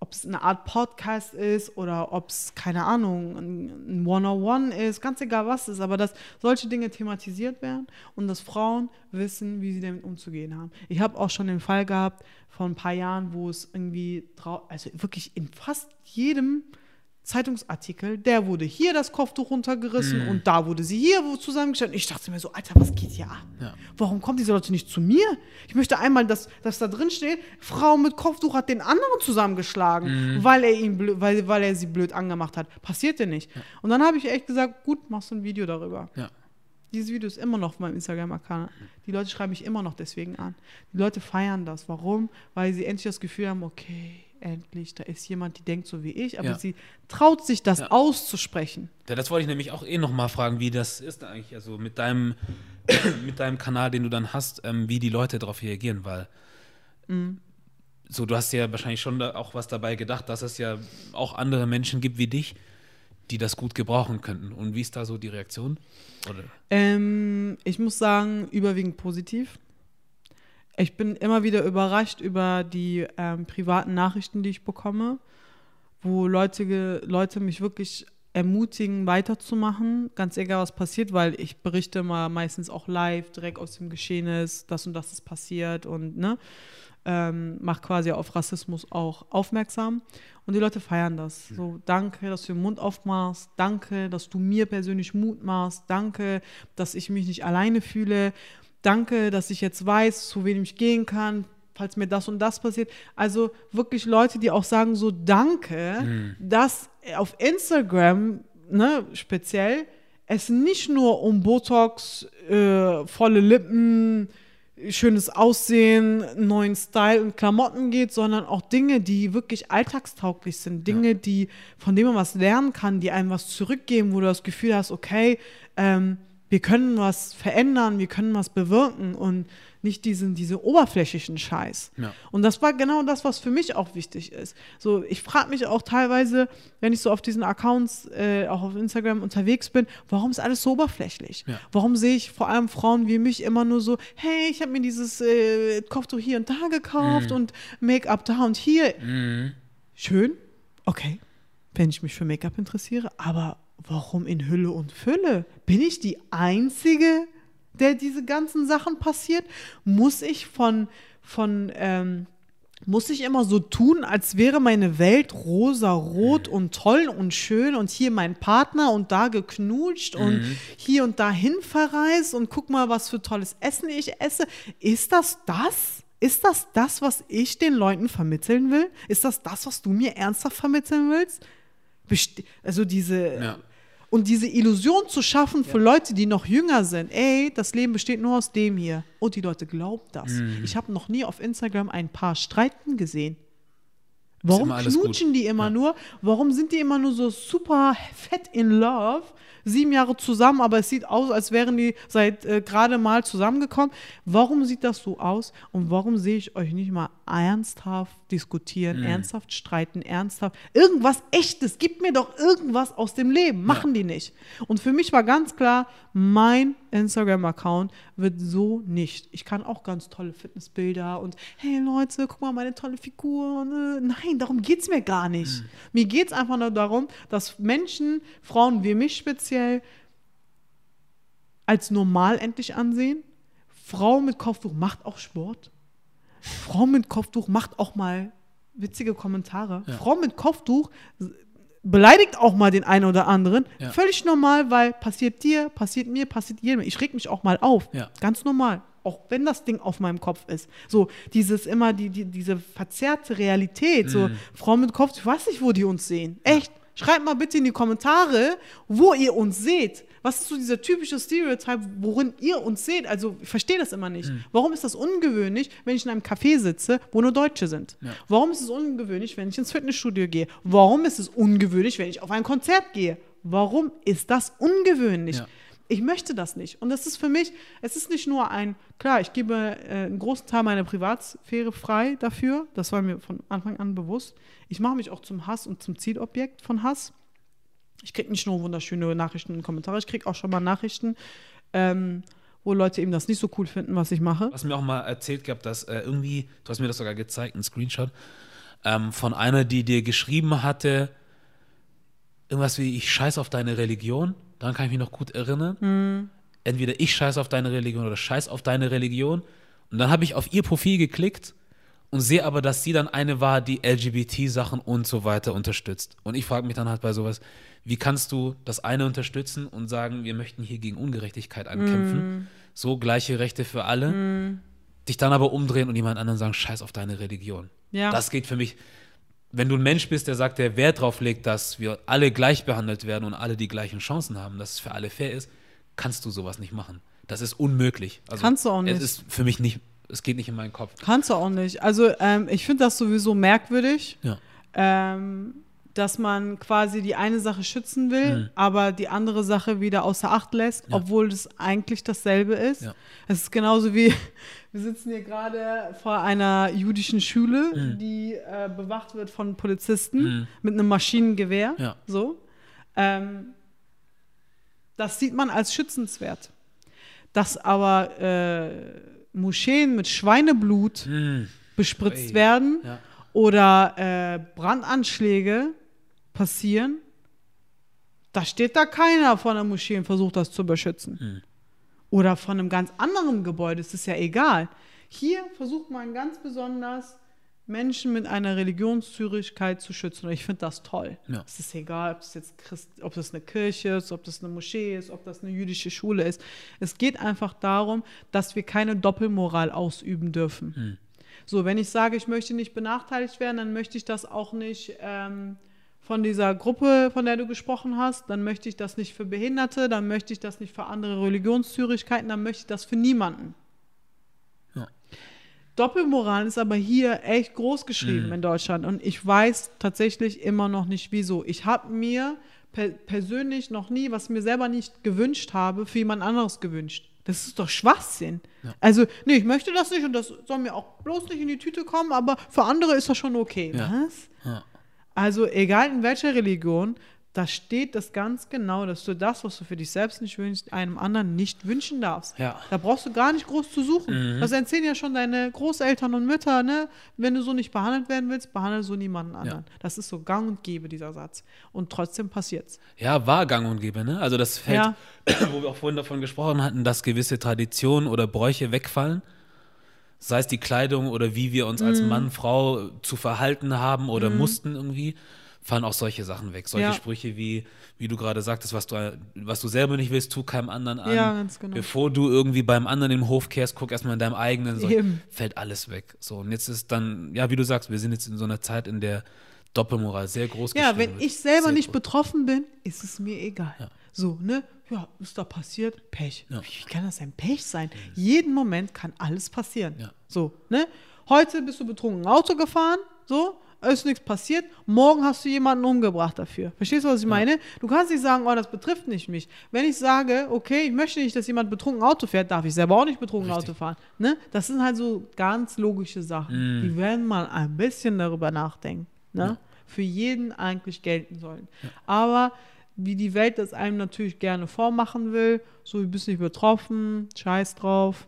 ob es eine Art Podcast ist oder ob es, keine Ahnung, ein One-on-One ist, ganz egal was ist, aber dass solche Dinge thematisiert werden und dass Frauen wissen, wie sie damit umzugehen haben. Ich habe auch schon den Fall gehabt vor ein paar Jahren, wo es irgendwie, also wirklich in fast jedem Zeitungsartikel, der wurde hier das Kopftuch runtergerissen und da wurde sie hier zusammengestellt. Und ich dachte mir so, Alter, was geht hier ab? Ja. Warum kommen diese Leute nicht zu mir? Ich möchte einmal, dass, dass da drin steht, Frau mit Kopftuch hat den anderen zusammengeschlagen, weil, er ihn weil, weil er sie blöd angemacht hat. Passierte nicht. Und dann habe ich echt gesagt, gut, machst du ein Video darüber. Ja. Dieses Video ist immer noch auf meinem Instagram-Account. Die Leute schreiben mich immer noch deswegen an. Die Leute feiern das. Warum? Weil sie endlich das Gefühl haben, okay, endlich, da ist jemand, die denkt so wie ich, aber Ja. sie traut sich das Ja. auszusprechen. Ja, das wollte ich nämlich auch eh noch mal fragen, wie das ist eigentlich, also mit deinem, mit deinem Kanal, den du dann hast, ähm, wie die Leute darauf reagieren, weil Mhm. so, du hast ja wahrscheinlich schon auch was dabei gedacht, dass es ja auch andere Menschen gibt wie dich, die das gut gebrauchen könnten. Und wie ist da so die Reaktion? Ähm, ich muss sagen, überwiegend positiv. Ich bin immer wieder überrascht über die ähm, privaten Nachrichten, die ich bekomme, wo Leute, Leute mich wirklich ermutigen, weiterzumachen, ganz egal was passiert, weil ich berichte mal meistens auch live, direkt aus dem Geschehnis, das und das ist passiert und ne, ähm, mache quasi auf Rassismus auch aufmerksam. Und die Leute feiern das. So, danke, dass du den Mund aufmachst, danke, dass du mir persönlich Mut machst, danke, dass ich mich nicht alleine fühle, danke, dass ich jetzt weiß, zu wem ich gehen kann, falls mir das und das passiert. Also wirklich Leute, die auch sagen so Danke, mhm. dass auf Instagram, ne, speziell, es nicht nur um Botox, äh, volle Lippen, schönes Aussehen, neuen Style und Klamotten geht, sondern auch Dinge, die wirklich alltagstauglich sind, Dinge, ja. die von denen man was lernen kann, die einem was zurückgeben, wo du das Gefühl hast, okay, ähm, wir können was verändern, wir können was bewirken und nicht diesen, diese oberflächlichen Scheiß. Ja. Und das war genau das, was für mich auch wichtig ist. So, ich frage mich auch teilweise, wenn ich so auf diesen Accounts, äh, auch auf Instagram unterwegs bin, warum ist alles so oberflächlich? Ja. Warum sehe ich vor allem Frauen wie mich immer nur so, hey, ich habe mir dieses äh, Kopftuch hier und da gekauft mhm. und Make-up da und hier. Mhm. Schön, okay, wenn ich mich für Make-up interessiere, aber warum in Hülle und Fülle? Bin ich die Einzige, der diese ganzen Sachen passiert? Muss ich von, von ähm, muss ich immer so tun, als wäre meine Welt rosa, rot mhm. und toll und schön und hier mein Partner und da geknutscht mhm. und hier und dahin verreist und guck mal, was für tolles Essen ich esse. Ist das das? Ist das das, was ich den Leuten vermitteln will? Ist das das, was du mir ernsthaft vermitteln willst? Besti also diese ja. Und diese Illusion zu schaffen für ja. Leute, die noch jünger sind, ey, das Leben besteht nur aus dem hier. Und die Leute glauben das. Mhm. Ich habe noch nie auf Instagram ein paar streiten gesehen. Warum knutschen die immer ja. nur? Warum sind die immer nur so super fett in love? Sieben Jahre zusammen, aber es sieht aus, als wären die seit äh, gerade mal zusammengekommen. Warum sieht das so aus? Und warum sehe ich euch nicht mal ernsthaft diskutieren, mhm. ernsthaft streiten, ernsthaft irgendwas Echtes? Gib mir doch irgendwas aus dem Leben. Machen ja. die nicht. Und für mich war ganz klar, mein Instagram-Account wird so nicht. Ich kann auch ganz tolle Fitnessbilder und hey Leute, guck mal meine tolle Figur. Äh, nein, darum geht es mir gar nicht. Mhm. Mir geht es einfach nur darum, dass Menschen, Frauen wie mich speziell, als normal endlich ansehen. Frau mit Kopftuch macht auch Sport. Frau mit Kopftuch macht auch mal witzige Kommentare. Ja. Frau mit Kopftuch beleidigt auch mal den einen oder anderen. Ja. Völlig normal, weil passiert dir, passiert mir, passiert jedem. Ich reg mich auch mal auf. Ja. Ganz normal. Auch wenn das Ding auf meinem Kopf ist. So, dieses immer, die, die, diese verzerrte Realität. Mhm. So, Frau mit Kopf, ich weiß nicht, wo die uns sehen. Echt. Schreibt mal bitte in die Kommentare, wo ihr uns seht. Was ist so dieser typische Stereotype, worin ihr uns seht? Also, ich verstehe das immer nicht. Mhm. Warum ist das ungewöhnlich, wenn ich in einem Café sitze, wo nur Deutsche sind? Ja. Warum ist es ungewöhnlich, wenn ich ins Fitnessstudio gehe? Warum ist es ungewöhnlich, wenn ich auf ein Konzert gehe? Warum ist das ungewöhnlich? Ja. Ich möchte das nicht. Und das ist für mich, es ist nicht nur ein, klar, ich gebe äh, einen großen Teil meiner Privatsphäre frei dafür. Das war mir von Anfang an bewusst. Ich mache mich auch zum Hass und zum Zielobjekt von Hass. Ich kriege nicht nur wunderschöne Nachrichten und Kommentare, ich kriege auch schon mal Nachrichten, ähm, wo Leute eben das nicht so cool finden, was ich mache. Du hast mir auch mal erzählt gehabt, dass äh, irgendwie, du hast mir das sogar gezeigt, ein Screenshot, ähm, von einer, die dir geschrieben hatte, irgendwas wie, ich scheiß auf deine Religion. Daran kann ich mich noch gut erinnern. Mhm. Entweder ich scheiß auf deine Religion oder scheiß auf deine Religion. Und dann habe ich auf ihr Profil geklickt und sehe aber, dass sie dann eine war, die LGBT-Sachen und so weiter unterstützt. Und ich frage mich dann halt bei sowas, wie kannst du das eine unterstützen und sagen, wir möchten hier gegen Ungerechtigkeit ankämpfen, mm. so gleiche Rechte für alle, mm. dich dann aber umdrehen und jemand anderen sagen, scheiß auf deine Religion. Ja. Das geht für mich, wenn du ein Mensch bist, der sagt, der Wert darauf legt, dass wir alle gleich behandelt werden und alle die gleichen Chancen haben, dass es für alle fair ist, kannst du sowas nicht machen. Das ist unmöglich. Also, kannst du auch nicht. Es ist für mich nicht es geht nicht in meinen Kopf. Kannst du auch nicht. Also ähm, ich finde das sowieso merkwürdig, ja. ähm, dass man quasi die eine Sache schützen will, mhm. aber die andere Sache wieder außer Acht lässt, ja. obwohl es eigentlich dasselbe ist. Ja. Es ist genauso wie, wir sitzen hier gerade vor einer jüdischen Schule, mhm. die äh, bewacht wird von Polizisten mhm. mit einem Maschinengewehr. So. Ähm, das sieht man als schützenswert. Dass aber äh, Moscheen mit Schweineblut mm. bespritzt Ey. werden ja. oder äh, Brandanschläge passieren, Da steht da keiner von der Moschee und versucht das zu beschützen. Hm. Oder von einem ganz anderen Gebäude, es ist ja egal. Hier versucht man ganz besonders Menschen mit einer Religionszürigkeit zu schützen. Und ich finde das toll. Ja. Es ist egal, ob es jetzt Christ, ob das eine Kirche ist, ob das eine Moschee ist, ob das eine jüdische Schule ist. Es geht einfach darum, dass wir keine Doppelmoral ausüben dürfen. Hm. So, wenn ich sage, ich möchte nicht benachteiligt werden, dann möchte ich das auch nicht ähm, von dieser Gruppe, von der du gesprochen hast, dann möchte ich das nicht für Behinderte, dann möchte ich das nicht für andere Religionszürigkeiten, dann möchte ich das für niemanden. Ja. Doppelmoral ist aber hier echt groß geschrieben in Deutschland und ich weiß tatsächlich immer noch nicht wieso. Ich habe mir per persönlich noch nie, was mir selber nicht gewünscht habe, für jemand anderes gewünscht. Das ist doch Schwachsinn. Also, nee, ich möchte das nicht und das soll mir auch bloß nicht in die Tüte kommen, aber für andere ist das schon okay. Ja. Was? Ja. Also, egal in welcher Religion, da steht das ganz genau, dass du das, was du für dich selbst nicht wünschst, einem anderen nicht wünschen darfst. Ja. Mhm. Da brauchst du gar nicht groß zu suchen. Das erzählen ja schon deine Großeltern und Mütter, ne? Wenn du so nicht behandelt werden willst, behandle so niemanden anderen. Das ist so gang und gäbe, dieser Satz. Und trotzdem passiert's. Ja, war gang und gäbe, ne? Also das fällt, Ja. wo wir auch vorhin davon gesprochen hatten, dass gewisse Traditionen oder Bräuche wegfallen. Sei es die Kleidung oder wie wir uns Mhm. als Mann, Frau zu verhalten haben oder mussten irgendwie, fallen auch solche Sachen weg. Solche Ja. Sprüche wie, wie du gerade sagtest, was du, was du selber nicht willst, tu keinem anderen an. Ja, ganz genau. Bevor du irgendwie beim anderen im Hof kehrst, guck erstmal in deinem eigenen. So, fällt alles weg. So, und jetzt ist dann, ja, wie du sagst, wir sind jetzt in so einer Zeit, in der Doppelmoral sehr groß Ja, geschrieben wenn ich selber Sehr nicht groß. betroffen bin, ist es mir egal. Ja. So, ne? Ja, ist da passiert? Pech. Ja. Wie kann das ein Pech sein? Jeden Moment kann alles passieren. Ja. So, ne? Heute bist du betrunken Auto gefahren, so, ist nichts passiert. Morgen hast du jemanden umgebracht dafür. Verstehst du, was ich meine? Du kannst nicht sagen, oh, das betrifft nicht mich. Wenn ich sage, okay, ich möchte nicht, dass jemand betrunken Auto fährt, darf ich selber auch nicht betrunken Richtig. Auto fahren. Ne? Das sind halt so ganz logische Sachen. Die werden mal ein bisschen darüber nachdenken. Ne? Für jeden eigentlich gelten sollen. Aber wie die Welt das einem natürlich gerne vormachen will, so, du bist nicht betroffen, scheiß drauf.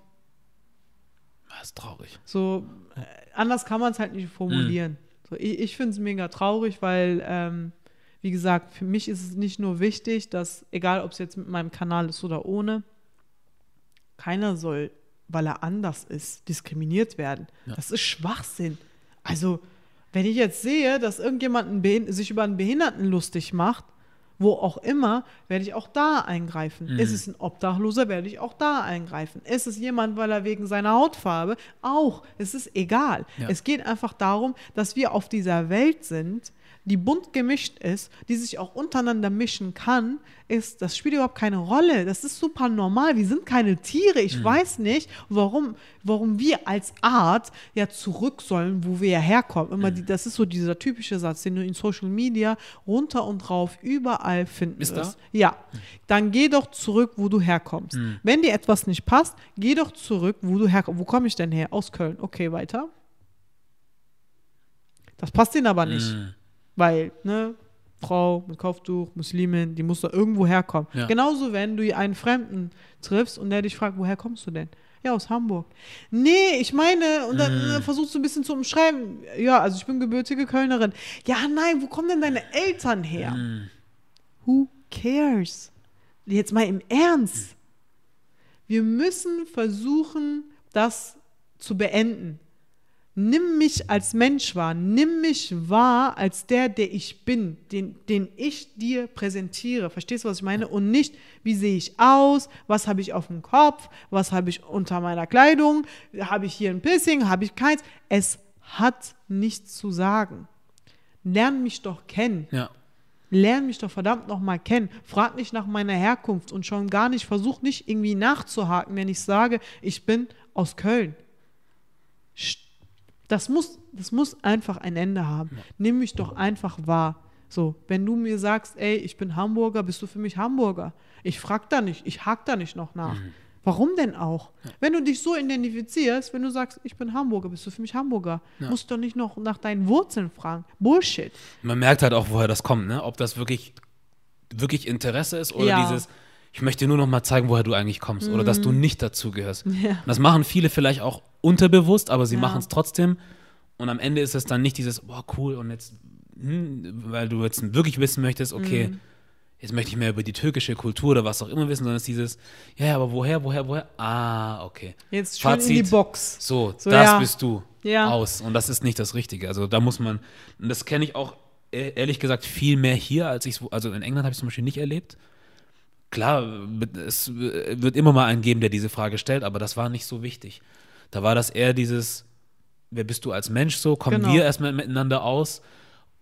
Das ist traurig. So, äh, anders kann man es halt nicht formulieren. So, ich ich finde es mega traurig, weil, ähm, wie gesagt, für mich ist es nicht nur wichtig, dass, egal ob es jetzt mit meinem Kanal ist oder ohne, keiner soll, weil er anders ist, diskriminiert werden. Ja. Das ist Schwachsinn. Also, wenn ich jetzt sehe, dass irgendjemand sich über einen Behinderten lustig macht, wo auch immer, werde ich auch da eingreifen. Mhm. Ist es ein Obdachloser, werde ich auch da eingreifen. Ist es jemand, weil er wegen seiner Hautfarbe, auch. Es ist egal. Ja. Es geht einfach darum, dass wir auf dieser Welt sind, die bunt gemischt ist, die sich auch untereinander mischen kann, ist, das spielt überhaupt keine Rolle. Das ist super normal. Wir sind keine Tiere. Ich weiß nicht, warum, warum wir als Art ja zurück sollen, wo wir ja herkommen. Immer die, das ist so dieser typische Satz, den du in Social Media runter und rauf überall finden Ist wirst. Ja. Dann geh doch zurück, wo du herkommst. Wenn dir etwas nicht passt, geh doch zurück, wo du herkommst. Wo komme ich denn her? Aus Köln. Okay, weiter. Das passt ihnen aber nicht. Mhm. Weil, ne, Frau mit Kopftuch, Muslimin, die muss da irgendwo herkommen. Ja. Genauso, wenn du einen Fremden triffst und der dich fragt, woher kommst du denn? Ja, aus Hamburg. Nee, ich meine, und dann äh, versuchst du ein bisschen zu umschreiben. Ja, also ich bin gebürtige Kölnerin. Ja, nein, wo kommen denn deine Eltern her? Mhm. Who cares? Jetzt mal im Ernst. Wir müssen versuchen, das zu beenden. Nimm mich als Mensch wahr. Nimm mich wahr als der, der ich bin, den, den ich dir präsentiere. Verstehst du, was ich meine? Und nicht, wie sehe ich aus, was habe ich auf dem Kopf, was habe ich unter meiner Kleidung, habe ich hier ein Piercing, habe ich keins. Es hat nichts zu sagen. Lern mich doch kennen. Ja. Lern mich doch verdammt nochmal kennen. Frag nicht nach meiner Herkunft und schon gar nicht, versuch nicht irgendwie nachzuhaken, wenn ich sage, ich bin aus Köln. St- Das muss, das muss einfach ein Ende haben. Nimm mich doch einfach wahr. So, wenn du mir sagst, ey, ich bin Hamburger, bist du für mich Hamburger. Ich frag da nicht, ich hake da nicht noch nach. Warum denn auch? Wenn du dich so identifizierst, wenn du sagst, ich bin Hamburger, bist du für mich Hamburger. Musst doch nicht noch nach deinen Wurzeln fragen. Bullshit. Man merkt halt auch, woher das kommt, ne? Ob das wirklich, wirklich Interesse ist oder Ja. dieses, ich möchte dir nur noch mal zeigen, woher du eigentlich kommst oder dass du nicht dazu gehörst. Ja. Und Das machen viele vielleicht auch unterbewusst, aber sie Ja. machen es trotzdem. Und am Ende ist es dann nicht dieses, boah, cool, und jetzt, hm, weil du jetzt wirklich wissen möchtest, okay, jetzt möchte ich mehr über die türkische Kultur oder was auch immer wissen, sondern es ist dieses, ja, ja, aber woher, woher, woher? Ah, okay. Jetzt schon in die Box. So, So, das ja. bist du Ja. aus. Und das ist nicht das Richtige. Also da muss man, und das kenne ich auch e- ehrlich gesagt viel mehr hier, als ich es, also in England habe ich es zum Beispiel nicht erlebt. Klar, es wird immer mal einen geben, der diese Frage stellt, aber das war nicht so wichtig. Da war das eher dieses, wer bist du als Mensch so? Kommen Genau. wir erstmal miteinander aus?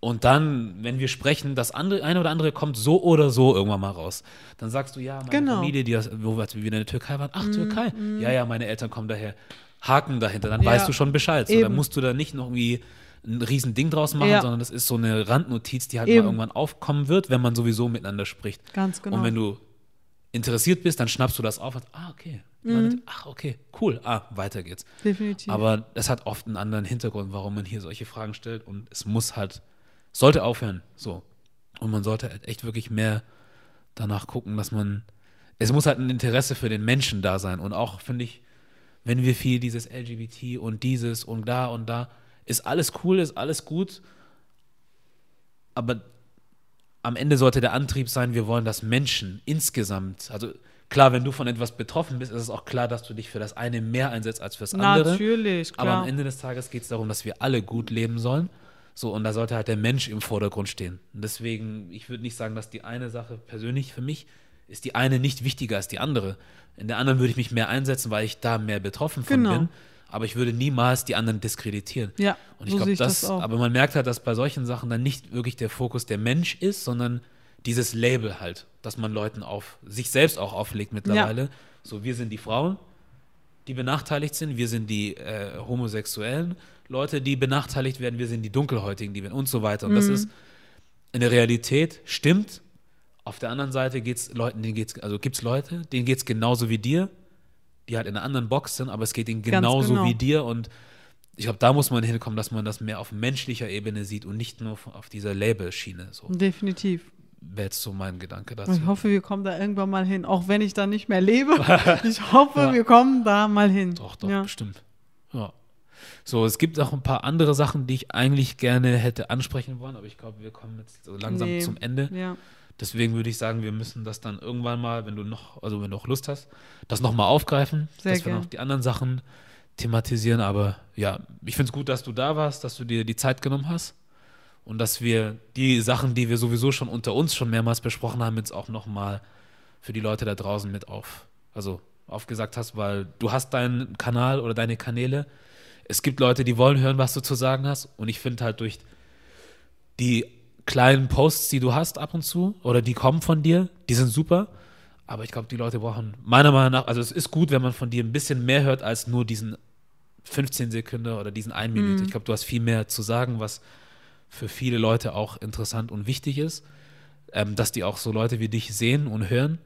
Und dann, wenn wir sprechen, das andere, eine oder andere kommt so oder so irgendwann mal raus. Dann sagst du, ja, meine Genau. Familie, die das, wo wir wieder in der Türkei waren, ach, Türkei. Ja, ja, meine Eltern kommen daher. Haken dahinter, dann Ja. weißt du schon Bescheid. So, dann musst du da nicht noch irgendwie ein riesen Ding draus machen, Ja. sondern das ist so eine Randnotiz, die halt Eben. mal irgendwann aufkommen wird, wenn man sowieso miteinander spricht. Ganz genau. Und wenn du interessiert bist, dann schnappst du das auf und ah, okay. Mhm. Ach, okay, cool. Ah, weiter geht's. Definitiv. Aber es hat oft einen anderen Hintergrund, warum man hier solche Fragen stellt und es muss halt, sollte aufhören, so. Und man sollte halt echt wirklich mehr danach gucken, dass man, es muss halt ein Interesse für den Menschen da sein und auch, finde ich, wenn wir viel dieses LGBT und dieses und da und da, ist alles cool, ist alles gut, aber am Ende sollte der Antrieb sein, wir wollen, dass Menschen insgesamt, also klar, wenn du von etwas betroffen bist, ist es auch klar, dass du dich für das eine mehr einsetzt als fürs andere. Natürlich, klar. Aber am Ende des Tages geht es darum, dass wir alle gut leben sollen. So, und da sollte halt der Mensch im Vordergrund stehen. Und deswegen, ich würde nicht sagen, dass die eine Sache persönlich für mich ist die eine nicht wichtiger als die andere. In der anderen würde ich mich mehr einsetzen, weil ich da mehr betroffen von Genau. bin. Aber ich würde niemals die anderen diskreditieren. Ja, Und ich so glaube, das, das auch. aber man merkt halt, dass bei solchen Sachen dann nicht wirklich der Fokus der Mensch ist, sondern dieses Label halt, dass man Leuten auf, sich selbst auch auflegt mittlerweile. So, wir sind die Frauen, die benachteiligt sind, wir sind die äh, homosexuellen Leute, die benachteiligt werden, wir sind die Dunkelhäutigen, die werden und so weiter. Und das ist in der Realität stimmt. Auf der anderen Seite geht's Leuten, denen geht's, also gibt's Leute, denen geht's genauso wie dir, die halt in einer anderen Box sind, aber es geht ihnen Ganz genauso genau. wie dir und ich glaube, da muss man hinkommen, dass man das mehr auf menschlicher Ebene sieht und nicht nur auf dieser Label-Schiene. So Definitiv. wäre jetzt so mein Gedanke dazu. ich hoffe, wir kommen da irgendwann mal hin, auch wenn ich da nicht mehr lebe. Ich hoffe, Ja. wir kommen da mal hin. Doch, doch, Ja. bestimmt. Ja. So, es gibt auch ein paar andere Sachen, die ich eigentlich gerne hätte ansprechen wollen, aber ich glaube, wir kommen jetzt so langsam Nee. zum Ende. Ja. Deswegen würde ich sagen, wir müssen das dann irgendwann mal, wenn du noch, also wenn du auch Lust hast, das nochmal aufgreifen, Sehr dass wir gern. noch die anderen Sachen thematisieren. Aber ja, ich finde es gut, dass du da warst, dass du dir die Zeit genommen hast und dass wir die Sachen, die wir sowieso schon unter uns schon mehrmals besprochen haben, jetzt auch nochmal für die Leute da draußen mit auf, also aufgesagt hast, weil du hast deinen Kanal oder deine Kanäle. Es gibt Leute, die wollen hören, was du zu sagen hast. Und ich finde halt durch die kleinen Posts, die du hast ab und zu oder die kommen von dir, die sind super. Aber ich glaube, die Leute brauchen meiner Meinung nach, also es ist gut, wenn man von dir ein bisschen mehr hört als nur diesen 15 Sekunden oder diesen 1 Minute. Ich glaube, du hast viel mehr zu sagen, was für viele Leute auch interessant und wichtig ist, ähm, dass die auch so Leute wie dich sehen und hören.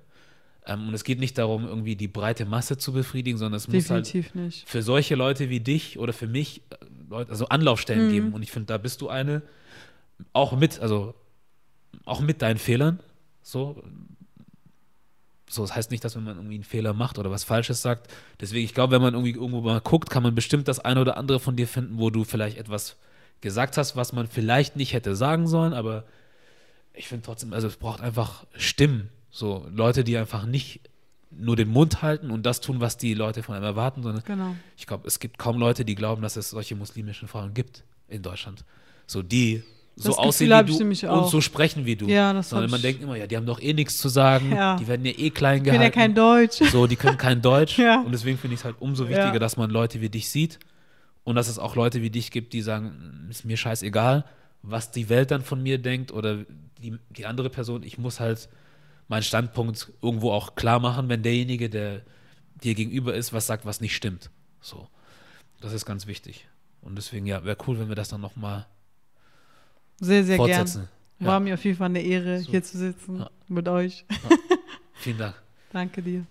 Ähm, und es geht nicht darum, irgendwie die breite Masse zu befriedigen, sondern es muss halt Definitiv nicht. für solche Leute wie dich oder für mich äh, Leute, also Anlaufstellen Mhm. geben. Und ich finde, da bist du eine, auch mit, also auch mit deinen Fehlern. So. So, das heißt nicht, dass wenn man irgendwie einen Fehler macht oder was Falsches sagt. Deswegen, ich glaube, wenn man irgendwie irgendwo mal guckt, kann man bestimmt das eine oder andere von dir finden, wo du vielleicht etwas gesagt hast, was man vielleicht nicht hätte sagen sollen, aber ich finde trotzdem, also es braucht einfach Stimmen. So, Leute, die einfach nicht nur den Mund halten und das tun, was die Leute von einem erwarten, sondern Genau. ich glaube, es gibt kaum Leute, die glauben, dass es solche muslimischen Frauen gibt in Deutschland. So die so Das aussehen Gefühl wie du und so sprechen wie du. Ja, das Sondern man denkt immer, ja, die haben doch eh nichts zu sagen, Ja. die werden ja eh klein Ich bin gehalten. ja kein Deutsch. So, die können kein Deutsch. Ja. Und deswegen finde ich es halt umso wichtiger, Ja. dass man Leute wie dich sieht und dass es auch Leute wie dich gibt, die sagen, ist mir scheißegal, was die Welt dann von mir denkt oder die, die andere Person. Ich muss halt meinen Standpunkt irgendwo auch klar machen, wenn derjenige, der dir gegenüber ist, was sagt, was nicht stimmt. So. Das ist ganz wichtig. Und deswegen, ja, wäre cool, wenn wir das dann nochmal Sehr, sehr gern. fortsetzen. War Ja. mir auf jeden Fall eine Ehre, So. hier zu sitzen Ja. mit euch. Vielen Dank. Danke dir.